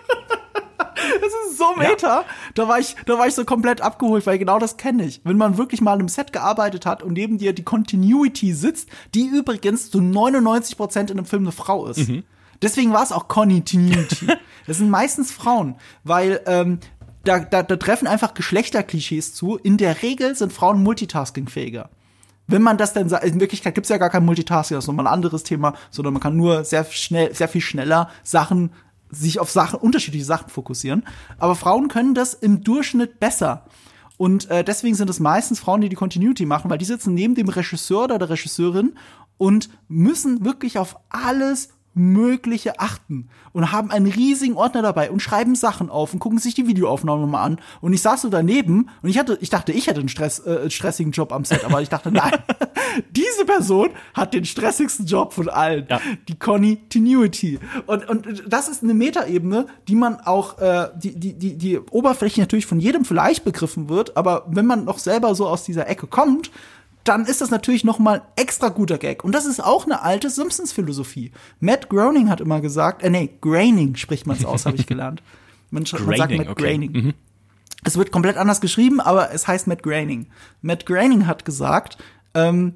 Das ist so meta. Ja. Da war ich, da war ich so komplett abgeholt, weil genau das kenne ich. Wenn man wirklich mal im Set gearbeitet hat und neben dir die Continuity sitzt, die übrigens zu 99 Prozent in einem Film eine Frau ist. Mhm. Deswegen war es auch Continuity. das sind meistens Frauen, weil ähm, da, da, da treffen einfach Geschlechterklischees zu. In der Regel sind Frauen multitaskingfähiger wenn man das denn sagt, in Wirklichkeit gibt es ja gar kein Multitasking, das ist nochmal ein anderes Thema, sondern man kann nur sehr schnell, sehr viel schneller Sachen sich auf Sachen, unterschiedliche Sachen fokussieren. Aber Frauen können das im Durchschnitt besser. Und äh, deswegen sind es meistens Frauen, die die Continuity machen, weil die sitzen neben dem Regisseur oder der Regisseurin und müssen wirklich auf alles Mögliche achten und haben einen riesigen Ordner dabei und schreiben Sachen auf und gucken sich die Videoaufnahmen mal an. Und ich saß so daneben und ich hatte, ich dachte, ich hätte einen Stress, äh, stressigen Job am Set, aber ich dachte, nein, diese Person hat den stressigsten Job von allen. Ja. Die Continuity. Und, und das ist eine Metaebene, die man auch, äh, die, die, die, die Oberfläche natürlich von jedem vielleicht begriffen wird, aber wenn man noch selber so aus dieser Ecke kommt, dann ist das natürlich noch mal extra guter Gag. Und das ist auch eine alte Simpsons-Philosophie. Matt Groening hat immer gesagt, äh, nee, Groening spricht man es aus, habe ich gelernt. Man, man sagt Matt okay. Groening. Mhm. Es wird komplett anders geschrieben, aber es heißt Matt Groening. Matt Groening hat gesagt, ähm,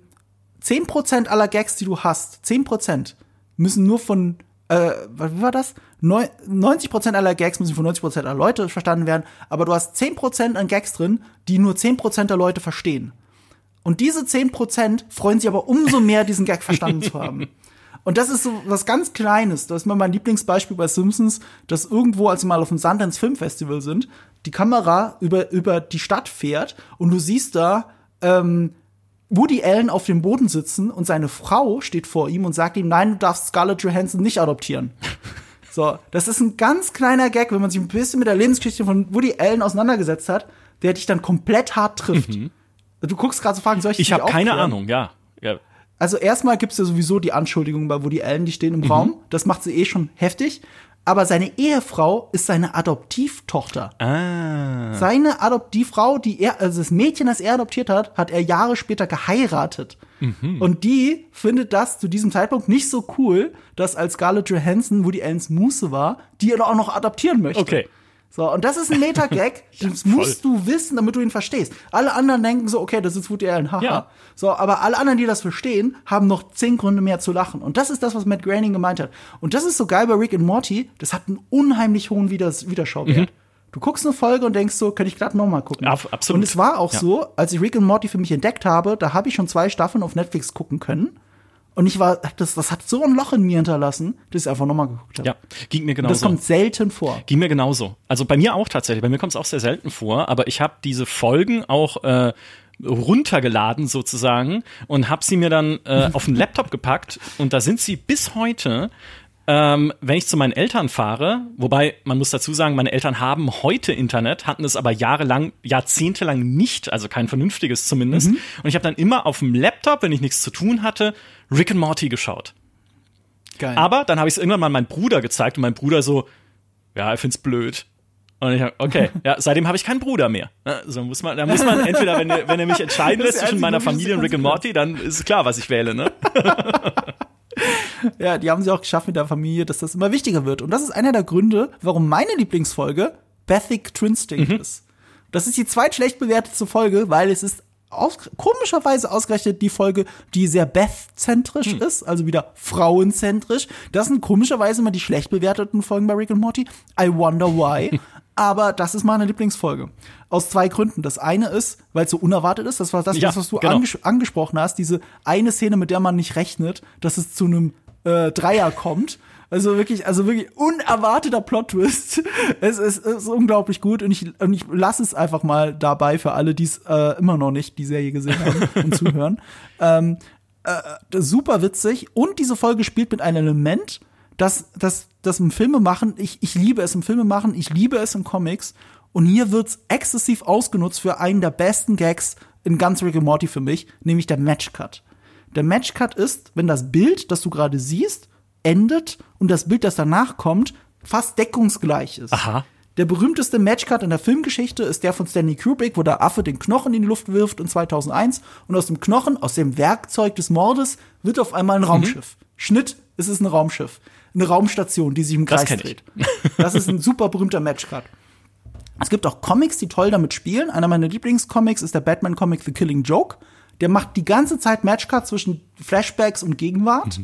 10% aller Gags, die du hast, 10% müssen nur von, äh, wie war das? 90% aller Gags müssen von 90% aller Leute verstanden werden, aber du hast 10% an Gags drin, die nur 10% der Leute verstehen. Und diese 10% freuen sich aber umso mehr, diesen Gag verstanden zu haben. Und das ist so was ganz Kleines. Das ist mal mein Lieblingsbeispiel bei Simpsons, dass irgendwo, als sie mal auf dem Sundance Film Festival sind, die Kamera über, über die Stadt fährt und du siehst da ähm, Woody Allen auf dem Boden sitzen und seine Frau steht vor ihm und sagt ihm, nein, du darfst Scarlett Johansson nicht adoptieren. So, das ist ein ganz kleiner Gag, wenn man sich ein bisschen mit der Lebensgeschichte von Woody Allen auseinandergesetzt hat, der dich dann komplett hart trifft. Mhm. Du guckst gerade so Fragen, soll ich Ich habe keine? Ahnung, ja. ja. Also erstmal gibt's ja sowieso die Anschuldigungen bei Woody Allen, die stehen im Mhm. Raum. Das macht sie eh schon heftig. Aber seine Ehefrau ist seine Adoptivtochter. Ah. Seine Adoptivfrau, die er, also das Mädchen, das er adoptiert hat, hat er Jahre später geheiratet. Mhm. Und die findet das zu diesem Zeitpunkt nicht so cool, dass als Scarlett Johansson, wo die Allens Muße war, die er auch noch adoptieren möchte. Okay. So, und das ist ein Meta-Gag, das musst du wissen, damit du ihn verstehst. Alle anderen denken so, okay, das ist Woody Allen, haha. Ja. So, aber alle anderen, die das verstehen, haben noch zehn Gründe mehr zu lachen. Und das ist das, was Matt Groening gemeint hat. Und das ist so geil bei Rick and Morty, das hat einen unheimlich hohen Widers Wiederschauwert. Du guckst eine Folge und denkst so, kann ich glatt noch mal gucken. Mhm. Ab- absolut. Und es war auch Ja. so, als ich Rick and Morty für mich entdeckt habe, da habe ich schon zwei Staffeln auf Netflix gucken können. Und ich war, das, das hat so ein Loch in mir hinterlassen, dass ich einfach noch mal geguckt habe. Ja, ging mir Das genauso. kommt selten vor. Ging mir genauso. Also bei mir auch tatsächlich. Bei mir kommt es auch sehr selten vor, aber ich habe diese Folgen auch äh, runtergeladen sozusagen und habe sie mir dann äh, auf den Laptop gepackt und da sind sie bis heute. Ähm, wenn ich zu meinen Eltern fahre, wobei man muss dazu sagen, meine Eltern haben heute Internet, hatten es aber jahrelang, jahrzehntelang nicht, also kein vernünftiges zumindest. Und ich habe dann immer auf dem Laptop, wenn ich nichts zu tun hatte, Rick and Morty geschaut. Geil. Aber dann habe ich es irgendwann mal meinem Bruder gezeigt und mein Bruder so, ja, er find's blöd. Und ich hab, okay, ja, seitdem habe ich keinen Bruder mehr. So muss man, da muss man entweder, wenn, er- wenn er mich entscheiden lässt zwischen meiner Familie und Rick and Morty, dann ist es klar, was ich wähle, ne? Ja, die haben sie auch geschafft mit der Familie, dass das immer wichtiger wird. Und das ist einer der Gründe, warum meine Lieblingsfolge Bethic Twinstinct Mhm. ist. Das ist die zweitschlecht bewertete Folge, weil es ist aus, komischerweise ausgerechnet die Folge, die sehr Beth-zentrisch Hm. ist, also wieder frauenzentrisch. Das sind komischerweise immer die schlecht bewerteten Folgen bei Rick and Morty. I wonder why. Aber das ist meine Lieblingsfolge. Aus zwei Gründen. Das eine ist, weil es so unerwartet ist, das war das, Ja, was du genau. anges angesprochen hast, diese eine Szene, mit der man nicht rechnet, dass es zu einem äh, Dreier kommt. Also wirklich, also wirklich unerwarteter Plot-Twist. Es ist, es ist unglaublich gut und ich, und ich lasse es einfach mal dabei für alle, die es äh, immer noch nicht die Serie gesehen haben und zuhören. Ähm, äh, super witzig und diese Folge spielt mit einem Element, das, das, das im Filme machen, ich, ich liebe es im Filme machen, ich liebe es in Comics und hier wird's exzessiv ausgenutzt für einen der besten Gags in ganz Rick and Morty für mich, nämlich der Matchcut. Der Matchcut ist, wenn das Bild, das du gerade siehst, endet und das Bild, das danach kommt, fast deckungsgleich ist. Aha. Der berühmteste Matchcut in der Filmgeschichte ist der von Stanley Kubrick, wo der Affe den Knochen in die Luft wirft in 2001 und aus dem Knochen, aus dem Werkzeug des Mordes, wird auf einmal ein Raumschiff. Schnitt, es ist ein Raumschiff. Eine Raumstation, die sich im Das Kreis ich. dreht. Das ist ein super berühmter Matchcut. Es gibt auch Comics, die toll damit spielen. Einer meiner Lieblingscomics ist der Batman-Comic The Killing Joke. Der macht die ganze Zeit Matchcut zwischen Flashbacks und Gegenwart.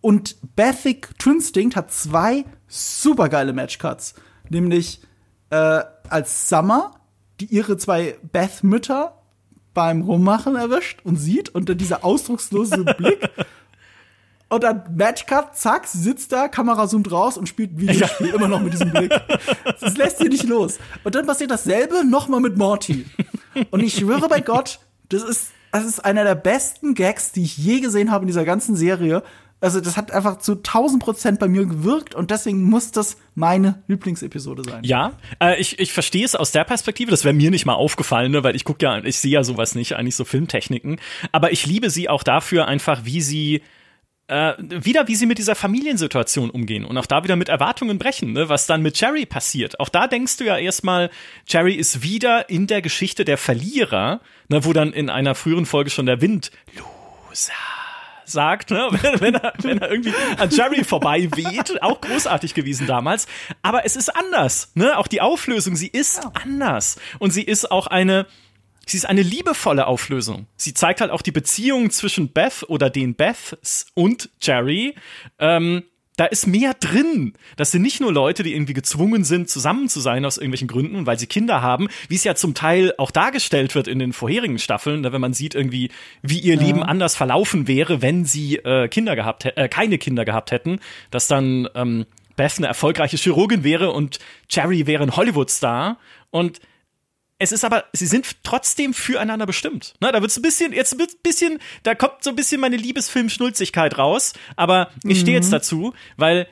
Und Bethic Twinstinct hat zwei supergeile Matchcuts. Nämlich äh, als Summer, die ihre zwei Beth-Mütter beim Rummachen erwischt und sieht und dann dieser ausdruckslose Blick. Und dann Matchcut, zack, sitzt da, Kamera zoomt raus und spielt Videospiel immer noch mit diesem Blick. Das lässt sie nicht los. Und dann passiert dasselbe nochmal mit Morty. Und ich schwöre bei Gott, das ist, das ist einer der besten Gags, die ich je gesehen habe in dieser ganzen Serie. Also das hat einfach zu 1000 Prozent bei mir gewirkt und deswegen muss das meine Lieblingsepisode sein. Ja, äh, ich, ich verstehe es aus der Perspektive. Das wäre mir nicht mal aufgefallen, ne, weil ich gucke ja, ich sehe ja sowas nicht, eigentlich so Filmtechniken. Aber ich liebe sie auch dafür einfach, wie sie äh, wieder, wie sie mit dieser Familiensituation umgehen und auch da wieder mit Erwartungen brechen, ne, was dann mit Jerry passiert. Auch da denkst du ja erstmal, Jerry ist wieder in der Geschichte der Verlierer, ne, wo dann in einer früheren Folge schon der Wind Loser sagt, ne, wenn, wenn, er, wenn er irgendwie an Jerry vorbei weht, auch großartig gewesen damals. Aber es ist anders, ne? Auch die Auflösung, sie ist anders. Und sie ist auch eine, sie ist eine liebevolle Auflösung. Sie zeigt halt auch die Beziehung zwischen Beth oder den Beths und Jerry. Ähm, da ist mehr drin. Das sind nicht nur Leute, die irgendwie gezwungen sind, zusammen zu sein aus irgendwelchen Gründen, weil sie Kinder haben, wie es ja zum Teil auch dargestellt wird in den vorherigen Staffeln, ne, wenn man sieht irgendwie, wie ihr Leben anders verlaufen wäre, wenn sie äh, Kinder gehabt, äh, keine Kinder gehabt hätten, dass dann ähm, Beth eine erfolgreiche Chirurgin wäre und Jerry wäre ein Hollywood-Star und es ist aber, sie sind trotzdem füreinander bestimmt. Ne, da wird's ein bisschen, jetzt ein bisschen, da kommt so ein bisschen meine Liebesfilm-Schnulzigkeit raus, aber ich stehe jetzt mhm. dazu, weil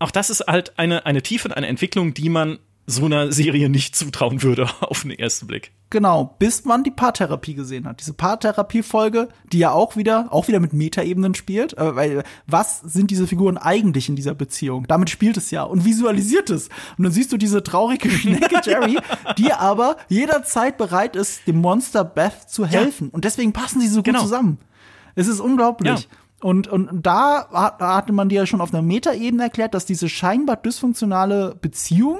auch das ist halt eine, eine Tiefe und eine Entwicklung, die man so einer Serie nicht zutrauen würde auf den ersten Blick. Genau, bis man die Paartherapie gesehen hat. Diese Paartherapie-Folge, die ja auch wieder, auch wieder mit Metaebenen spielt, äh, weil was sind diese Figuren eigentlich in dieser Beziehung? Damit spielt es ja und visualisiert es. Und dann siehst du diese traurige Schnecke Jerry, die aber jederzeit bereit ist, dem Monster Beth zu helfen. Ja. Und deswegen passen sie so gut genau. zusammen. Es ist unglaublich. Ja. Und, und da, da hatte man dir ja schon auf einer Metaebene erklärt, dass diese scheinbar dysfunktionale Beziehung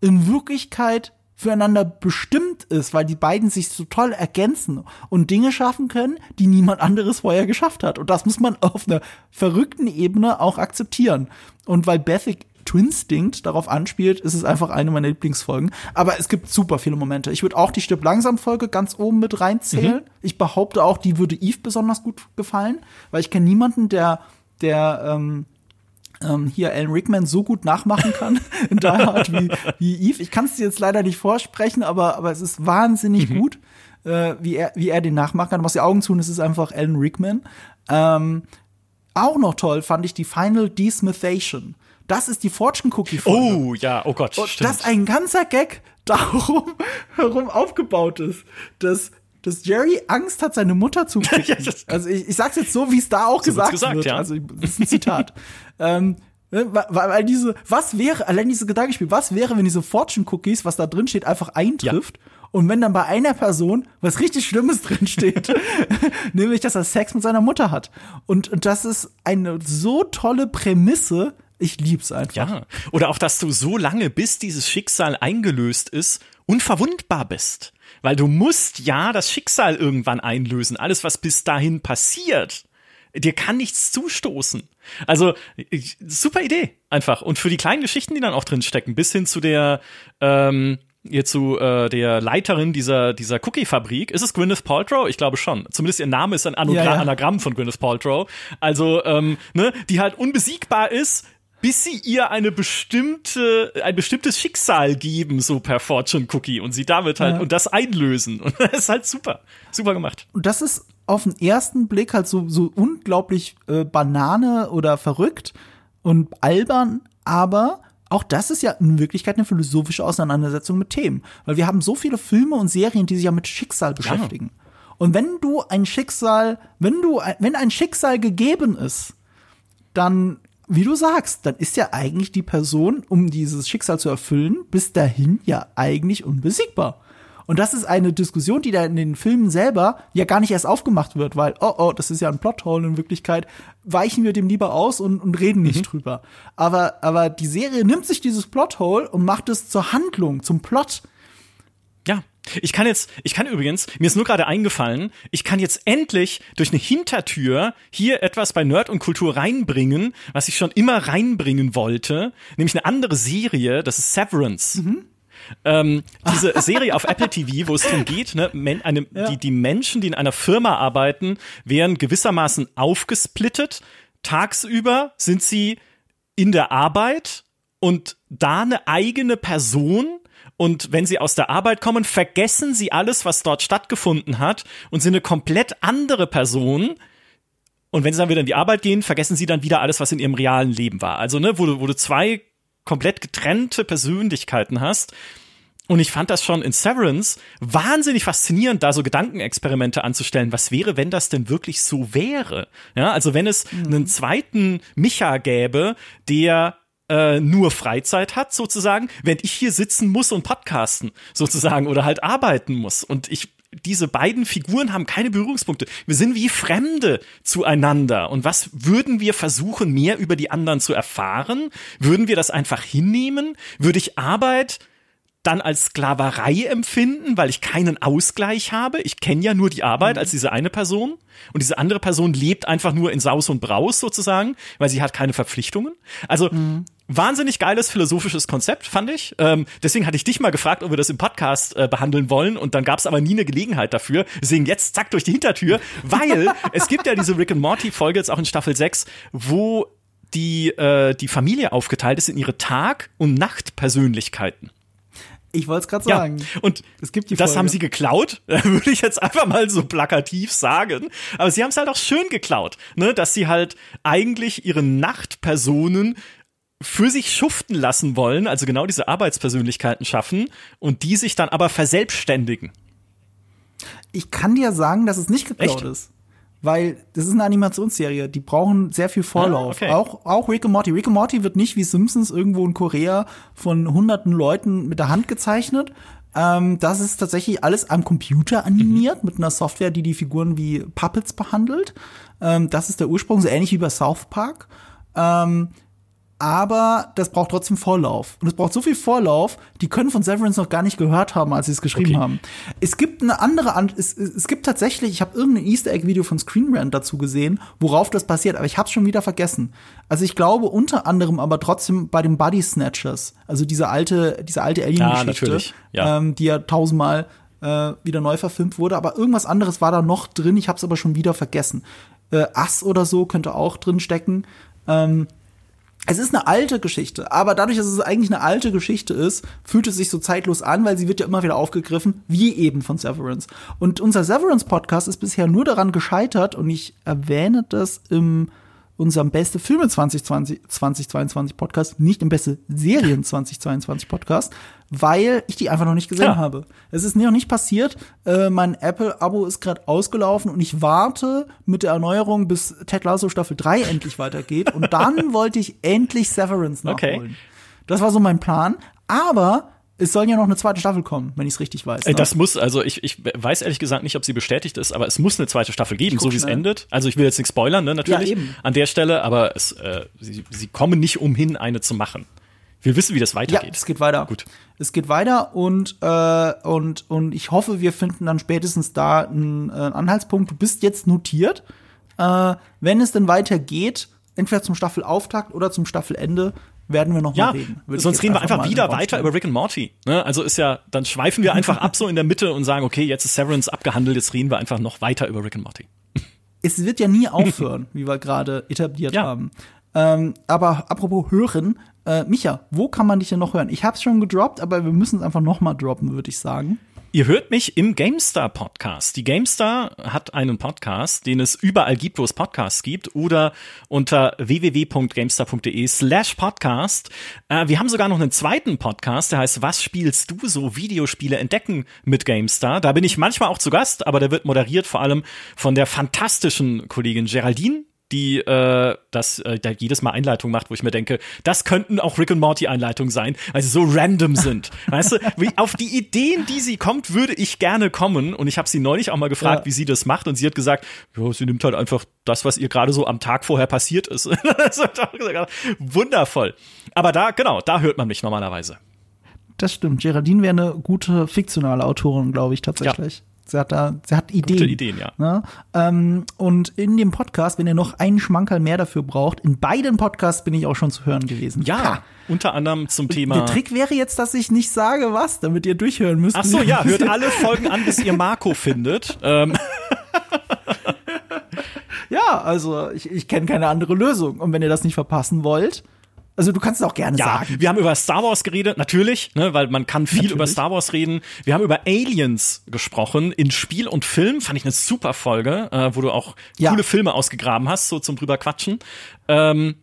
in Wirklichkeit füreinander bestimmt ist, weil die beiden sich so toll ergänzen und Dinge schaffen können, die niemand anderes vorher geschafft hat. Und das muss man auf einer verrückten Ebene auch akzeptieren. Und weil Bethic Twinstinct darauf anspielt, ist es einfach eine meiner Lieblingsfolgen. Aber es gibt super viele Momente. Ich würde auch die Stirb langsam Folge ganz oben mit reinzählen. Mhm. Ich behaupte auch, die würde Eve besonders gut gefallen, weil ich kenne niemanden, der der ähm, ähm, hier Alan Rickman so gut nachmachen kann in Die Hard wie, wie Eve. Ich kann es dir jetzt leider nicht vorsprechen, aber, aber es ist wahnsinnig mhm. gut, äh, wie, er, wie er den nachmachen kann. Du machst die Augen zu und es ist einfach Alan Rickman. Ähm, auch noch toll fand ich die Final Desmithation. Das ist die Fortune Cookie Folge. Oh ja, oh Gott, und stimmt. Das ein ganzer Gag darum herum aufgebaut ist, dass dass Jerry Angst hat, seine Mutter zu kriegen. also ich, ich sag's jetzt so, wie es da auch gesagt, gesagt, wird. Ja. Also das ist ein Zitat. Ähm, ne, weil, diese, was wäre, allein dieses Gedankenspiel, was wäre, wenn diese Fortune Cookies, was da drin steht, einfach eintrifft? Ja. Und wenn dann bei einer Person was richtig Schlimmes drin steht, nämlich, dass er Sex mit seiner Mutter hat. Und, und das ist eine so tolle Prämisse. Ich lieb's einfach. Ja. Oder auch, dass du so lange, bis dieses Schicksal eingelöst ist, unverwundbar bist. Weil du musst ja das Schicksal irgendwann einlösen. Alles, was bis dahin passiert, dir kann nichts zustoßen. Also super Idee einfach. Und für die kleinen Geschichten, die dann auch drin stecken, bis hin zu der ähm, hier zu äh, der Leiterin dieser dieser Cookie-Fabrik. Ist es Gwyneth Paltrow? Ich glaube schon. Zumindest ihr Name ist ein Anagra ja, ja. Anagramm von Gwyneth Paltrow. Also ähm, ne, die halt unbesiegbar ist, bis sie ihr eine bestimmte, ein bestimmtes Schicksal geben, so per Fortune Cookie und sie damit halt ja. und das einlösen. Und das ist halt super. Super gemacht. Und das ist auf den ersten Blick halt so, so unglaublich äh, Banane oder verrückt und albern, aber auch das ist ja in Wirklichkeit eine philosophische Auseinandersetzung mit Themen. Weil wir haben so viele Filme und Serien, die sich ja mit Schicksal beschäftigen. Ja. Und wenn du ein Schicksal, wenn du, wenn ein Schicksal gegeben ist, dann wie du sagst, dann ist ja eigentlich die Person, um dieses Schicksal zu erfüllen, bis dahin ja eigentlich unbesiegbar. Und das ist eine Diskussion, die da in den Filmen selber ja gar nicht erst aufgemacht wird, weil, oh, oh, das ist ja ein Plothole in Wirklichkeit, weichen wir dem lieber aus und, und reden nicht mhm. drüber. Aber, aber die Serie nimmt sich dieses Plothole und macht es zur Handlung, zum Plot. Ja, ich kann jetzt, ich kann übrigens, mir ist nur gerade eingefallen, ich kann jetzt endlich durch eine Hintertür hier etwas bei Nerd und Kultur reinbringen, was ich schon immer reinbringen wollte, nämlich eine andere Serie, das ist Severance. Mhm. Ähm, diese Serie auf Apple TV, wo es darum geht, ne, eine, ja. die, die Menschen, die in einer Firma arbeiten, werden gewissermaßen aufgesplittet. Tagsüber sind sie in der Arbeit und da eine eigene Person und wenn sie aus der Arbeit kommen, vergessen sie alles, was dort stattgefunden hat und sind eine komplett andere Person. Und wenn sie dann wieder in die Arbeit gehen, vergessen sie dann wieder alles, was in ihrem realen Leben war. Also, ne, wo du, wo du zwei komplett getrennte Persönlichkeiten hast. Und ich fand das schon in Severance wahnsinnig faszinierend, da so Gedankenexperimente anzustellen. Was wäre, wenn das denn wirklich so wäre? Ja, also wenn es mhm. einen zweiten Micha gäbe, der äh, nur Freizeit hat, sozusagen, während ich hier sitzen muss und podcasten, sozusagen, oder halt arbeiten muss. Und ich diese beiden Figuren haben keine Berührungspunkte. Wir sind wie Fremde zueinander. Und was würden wir versuchen, mehr über die anderen zu erfahren? Würden wir das einfach hinnehmen? Würde ich Arbeit dann als Sklaverei empfinden, weil ich keinen Ausgleich habe. Ich kenne ja nur die Arbeit mhm. als diese eine Person und diese andere Person lebt einfach nur in Saus und Braus sozusagen, weil sie hat keine Verpflichtungen. Also mhm. wahnsinnig geiles philosophisches Konzept, fand ich. Ähm, deswegen hatte ich dich mal gefragt, ob wir das im Podcast äh, behandeln wollen und dann gab es aber nie eine Gelegenheit dafür. Deswegen jetzt zack durch die Hintertür, weil es gibt ja diese Rick and Morty Folge jetzt auch in Staffel 6, wo die, äh, die Familie aufgeteilt ist in ihre Tag- und Nachtpersönlichkeiten. Ich wollte es gerade sagen. Ja, und es gibt die das Folge. haben sie geklaut, würde ich jetzt einfach mal so plakativ sagen. Aber sie haben es halt auch schön geklaut, ne? dass sie halt eigentlich ihre Nachtpersonen für sich schuften lassen wollen, also genau diese Arbeitspersönlichkeiten schaffen und die sich dann aber verselbstständigen. Ich kann dir sagen, dass es nicht geklaut Echt? ist. Weil das ist eine Animationsserie, die brauchen sehr viel Vorlauf. Ah, okay. Auch, auch Rick and Morty. Rick and Morty wird nicht wie Simpsons irgendwo in Korea von hunderten Leuten mit der Hand gezeichnet. Ähm, das ist tatsächlich alles am Computer animiert, mit einer Software, die die Figuren wie Puppets behandelt. Ähm, das ist der Ursprung, so ähnlich wie bei South Park. Ähm, aber das braucht trotzdem Vorlauf. Und es braucht so viel Vorlauf, die können von Severance noch gar nicht gehört haben, als sie es geschrieben Okay. haben. Es gibt eine andere, An es, es es gibt tatsächlich, ich habe irgendein Easter Egg Video von Screen Rant dazu gesehen, worauf das passiert, aber ich habe schon wieder vergessen. Also ich glaube unter anderem aber trotzdem bei den Body Snatchers, also diese alte, diese alte Alien-Geschichte, natürlich, ja. ähm, die ja tausendmal äh, wieder neu verfilmt wurde, aber irgendwas anderes war da noch drin, ich habe es aber schon wieder vergessen. Äh, Ass oder so könnte auch drin stecken. Ähm, es ist eine alte Geschichte, aber dadurch, dass es eigentlich eine alte Geschichte ist, fühlt es sich so zeitlos an, weil sie wird ja immer wieder aufgegriffen, wie eben von Severance. Und unser Severance-Podcast ist bisher nur daran gescheitert, und ich erwähne das im unserem Beste Filme 2020, 2022 Podcast, nicht im Beste Serien 2022 Podcast, weil ich die einfach noch nicht gesehen Ja. habe. Es ist noch nicht passiert. Äh, mein Apple-Abo ist gerade ausgelaufen und ich warte mit der Erneuerung, bis Ted Lasso Staffel 3 endlich weitergeht. Und dann wollte ich endlich Severance Okay. nachholen. Das war so mein Plan. Aber es soll ja noch eine zweite Staffel kommen, wenn ich es richtig weiß. Ne? Das muss, also ich, ich weiß ehrlich gesagt nicht, ob sie bestätigt ist, aber es muss eine zweite Staffel geben, so wie es endet. Also ich will jetzt nichts spoilern, ne, natürlich, Ja, eben. an der Stelle, aber es, äh, sie, sie kommen nicht umhin, eine zu machen. Wir wissen, wie das Ja, weitergeht. es geht weiter. Gut. Es geht weiter und, äh, und, und ich hoffe, wir finden dann spätestens da einen, äh, Anhaltspunkt. Du bist jetzt notiert. Äh, wenn es denn weitergeht, entweder zum Staffelauftakt oder zum Staffelende, werden wir noch Ja, mal reden. Würde sonst reden wir einfach den wieder weiter über Rick and Morty. Ne? Also ist ja, dann schweifen wir einfach ab so in der Mitte und sagen, okay, jetzt ist Severance abgehandelt, jetzt reden wir einfach noch weiter über Rick and Morty. es wird ja nie aufhören, wie wir gerade etabliert Ja. haben. Ähm, aber apropos hören, äh, Micha, wo kann man dich denn noch hören? Ich hab's schon gedroppt, aber wir müssen es einfach noch mal droppen, würde ich sagen. Ihr hört mich im GameStar Podcast. Die GameStar hat einen Podcast, den es überall gibt, wo es Podcasts gibt, oder unter www.gamestar.de slash podcast. Äh, wir haben sogar noch einen zweiten Podcast, der heißt Was spielst du so? Videospiele entdecken mit GameStar. Da bin ich manchmal auch zu Gast, aber der wird moderiert vor allem von der fantastischen Kollegin Geraldine die äh, das äh, da jedes Mal Einleitung macht, wo ich mir denke, das könnten auch Rick und Morty Einleitungen sein, weil sie so random sind. weißt du, wie, auf die Ideen, die sie kommt, würde ich gerne kommen und ich habe sie neulich auch mal gefragt, Ja. wie sie das macht und sie hat gesagt, ja, sie nimmt halt einfach das, was ihr gerade so am Tag vorher passiert ist. wundervoll. Aber da genau, da hört man mich normalerweise. Das stimmt. Geraldine wäre eine gute fiktionale Autorin, glaube ich, tatsächlich. Sie hat da, sie hat Ideen. Gute Ideen, ja. Ne? Ähm, und in dem Podcast, wenn ihr noch einen Schmankerl mehr dafür braucht, in beiden Podcasts bin ich auch schon zu hören gewesen. Ja, Ha. unter anderem zum Thema Der Trick wäre jetzt, dass ich nicht sage, was, damit ihr durchhören müsst. Ach so, ja, hört alle Folgen an, bis ihr Marco findet. Ähm, Ja, also ich, ich kenne keine andere Lösung. Und wenn ihr das nicht verpassen wollt, also du kannst es auch gerne Ja, sagen. wir haben über Star Wars geredet, natürlich, ne, weil man kann viel Natürlich. über Star Wars reden. Wir haben über Aliens gesprochen in Spiel und Film, fand ich eine super Folge, äh, wo du auch Ja. coole Filme ausgegraben hast, so zum drüber quatschen. Ähm,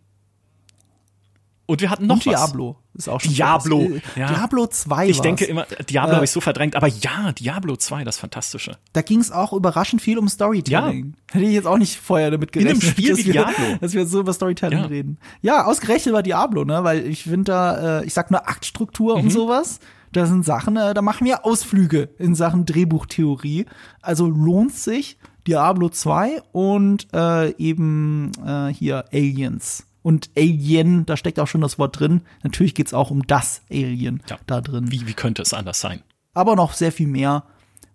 und wir hatten noch Und was. Diablo ist auch schon Diablo, Äh, ja. Diablo 2 Ich denke war's. immer, Diablo Äh, habe ich so verdrängt, aber ja, Diablo 2, das Fantastische. Da ging es auch überraschend viel um Storytelling. Hätte ich jetzt auch nicht vorher damit einem gerechnet, Spiel dass wie wir, Diablo. dass wir so über Storytelling Ja. reden. Ja, ausgerechnet über Diablo, ne? Weil ich finde da, äh, ich sag nur Aktstruktur Mhm. und sowas. Da sind Sachen, äh, da machen wir Ausflüge in Sachen Drehbuchtheorie. Also lohnt sich Diablo 2 und äh, eben äh, hier Aliens. Und Alien, da steckt auch schon das Wort drin. Natürlich geht's auch um das Alien Ja. da drin Wie, wie könnte es anders sein? aber noch sehr viel mehr.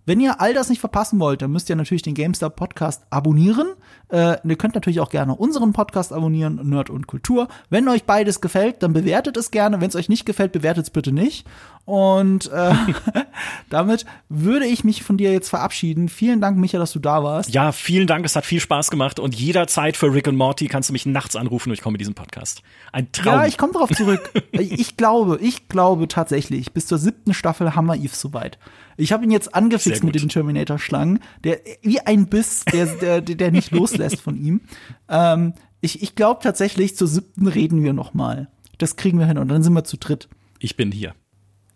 Wenn ihr all das nicht verpassen wollt, dann müsst ihr natürlich den GameStar Podcast abonnieren. Äh, ihr könnt natürlich auch gerne unseren Podcast abonnieren, Nerd und Kultur. Wenn euch beides gefällt, dann bewertet es gerne. Wenn es euch nicht gefällt, bewertet es bitte nicht. Und äh, damit würde ich mich von dir jetzt verabschieden. Vielen Dank, Micha, dass du da warst. Ja, vielen Dank, es hat viel Spaß gemacht und jederzeit für Rick und Morty kannst du mich nachts anrufen und ich komme mit diesem Podcast. Ein Traum. Ja, ich komme darauf zurück. ich glaube, ich glaube tatsächlich, bis zur siebten Staffel haben wir Eve soweit. Ich habe ihn jetzt angefixt mit den Terminator-Schlangen, der wie ein Biss, der, der, der nicht loslässt von ihm. Ähm, ich ich glaube tatsächlich, zur siebten reden wir noch mal. Das kriegen wir hin und dann sind wir zu dritt. Ich bin hier.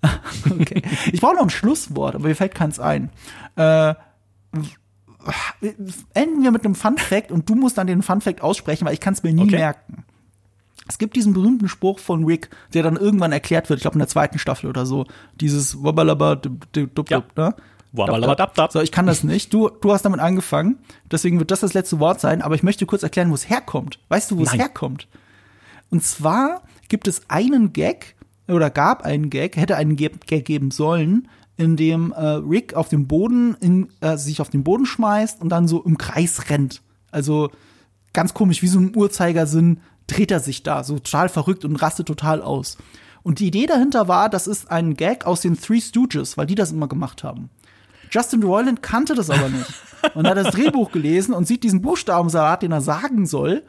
okay. Ich brauche noch ein Schlusswort, aber mir fällt keins ein. Äh, enden wir mit einem Fun Fact und du musst dann den Fun Fact aussprechen, weil ich kann es mir nie okay. merken. Es gibt diesen berühmten Spruch von Rick, der dann irgendwann erklärt wird, ich glaube in der zweiten Staffel oder so, dieses Wabbalaba ja. ne? So, ich kann das nicht. Du, du hast damit angefangen, deswegen wird das das letzte Wort sein, aber ich möchte kurz erklären, wo es herkommt. Weißt du, wo es herkommt? Und zwar gibt es einen Gag, oder gab einen Gag, hätte einen Gag geben sollen, in dem äh, Rick auf dem Boden, in, äh, sich auf den Boden schmeißt und dann so im Kreis rennt. Also ganz komisch, wie so ein Uhrzeigersinn dreht er sich da, so total verrückt und rastet total aus. Und die Idee dahinter war, das ist ein Gag aus den Three Stooges, weil die das immer gemacht haben. Justin Roiland kannte das aber nicht und hat das Drehbuch gelesen und sieht diesen Buchstabensalat, den er sagen soll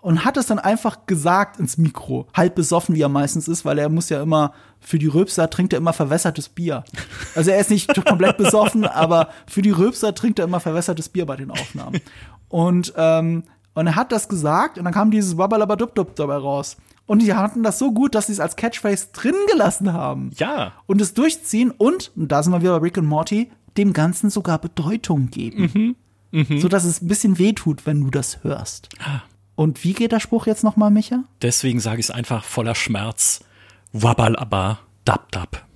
und hat es dann einfach gesagt ins Mikro, halb besoffen, wie er meistens ist, weil er muss ja immer für die Röpser trinkt er immer verwässertes Bier. Also er ist nicht komplett besoffen, aber für die Röpser trinkt er immer verwässertes Bier bei den Aufnahmen. Und ähm, und er hat das gesagt und dann kam dieses Wabbalabadubdub dabei raus. Und die hatten das so gut, dass sie es als Catchphrase drin gelassen haben. Ja. Und es durchziehen und, und da sind wir wieder bei Rick und Morty, dem Ganzen sogar Bedeutung geben. Mhm. Mhm. So dass es ein bisschen wehtut, wenn du das hörst. Und wie geht der Spruch jetzt nochmal, Micha? Deswegen sage ich es einfach voller Schmerz. Wabbalaba, dab dab.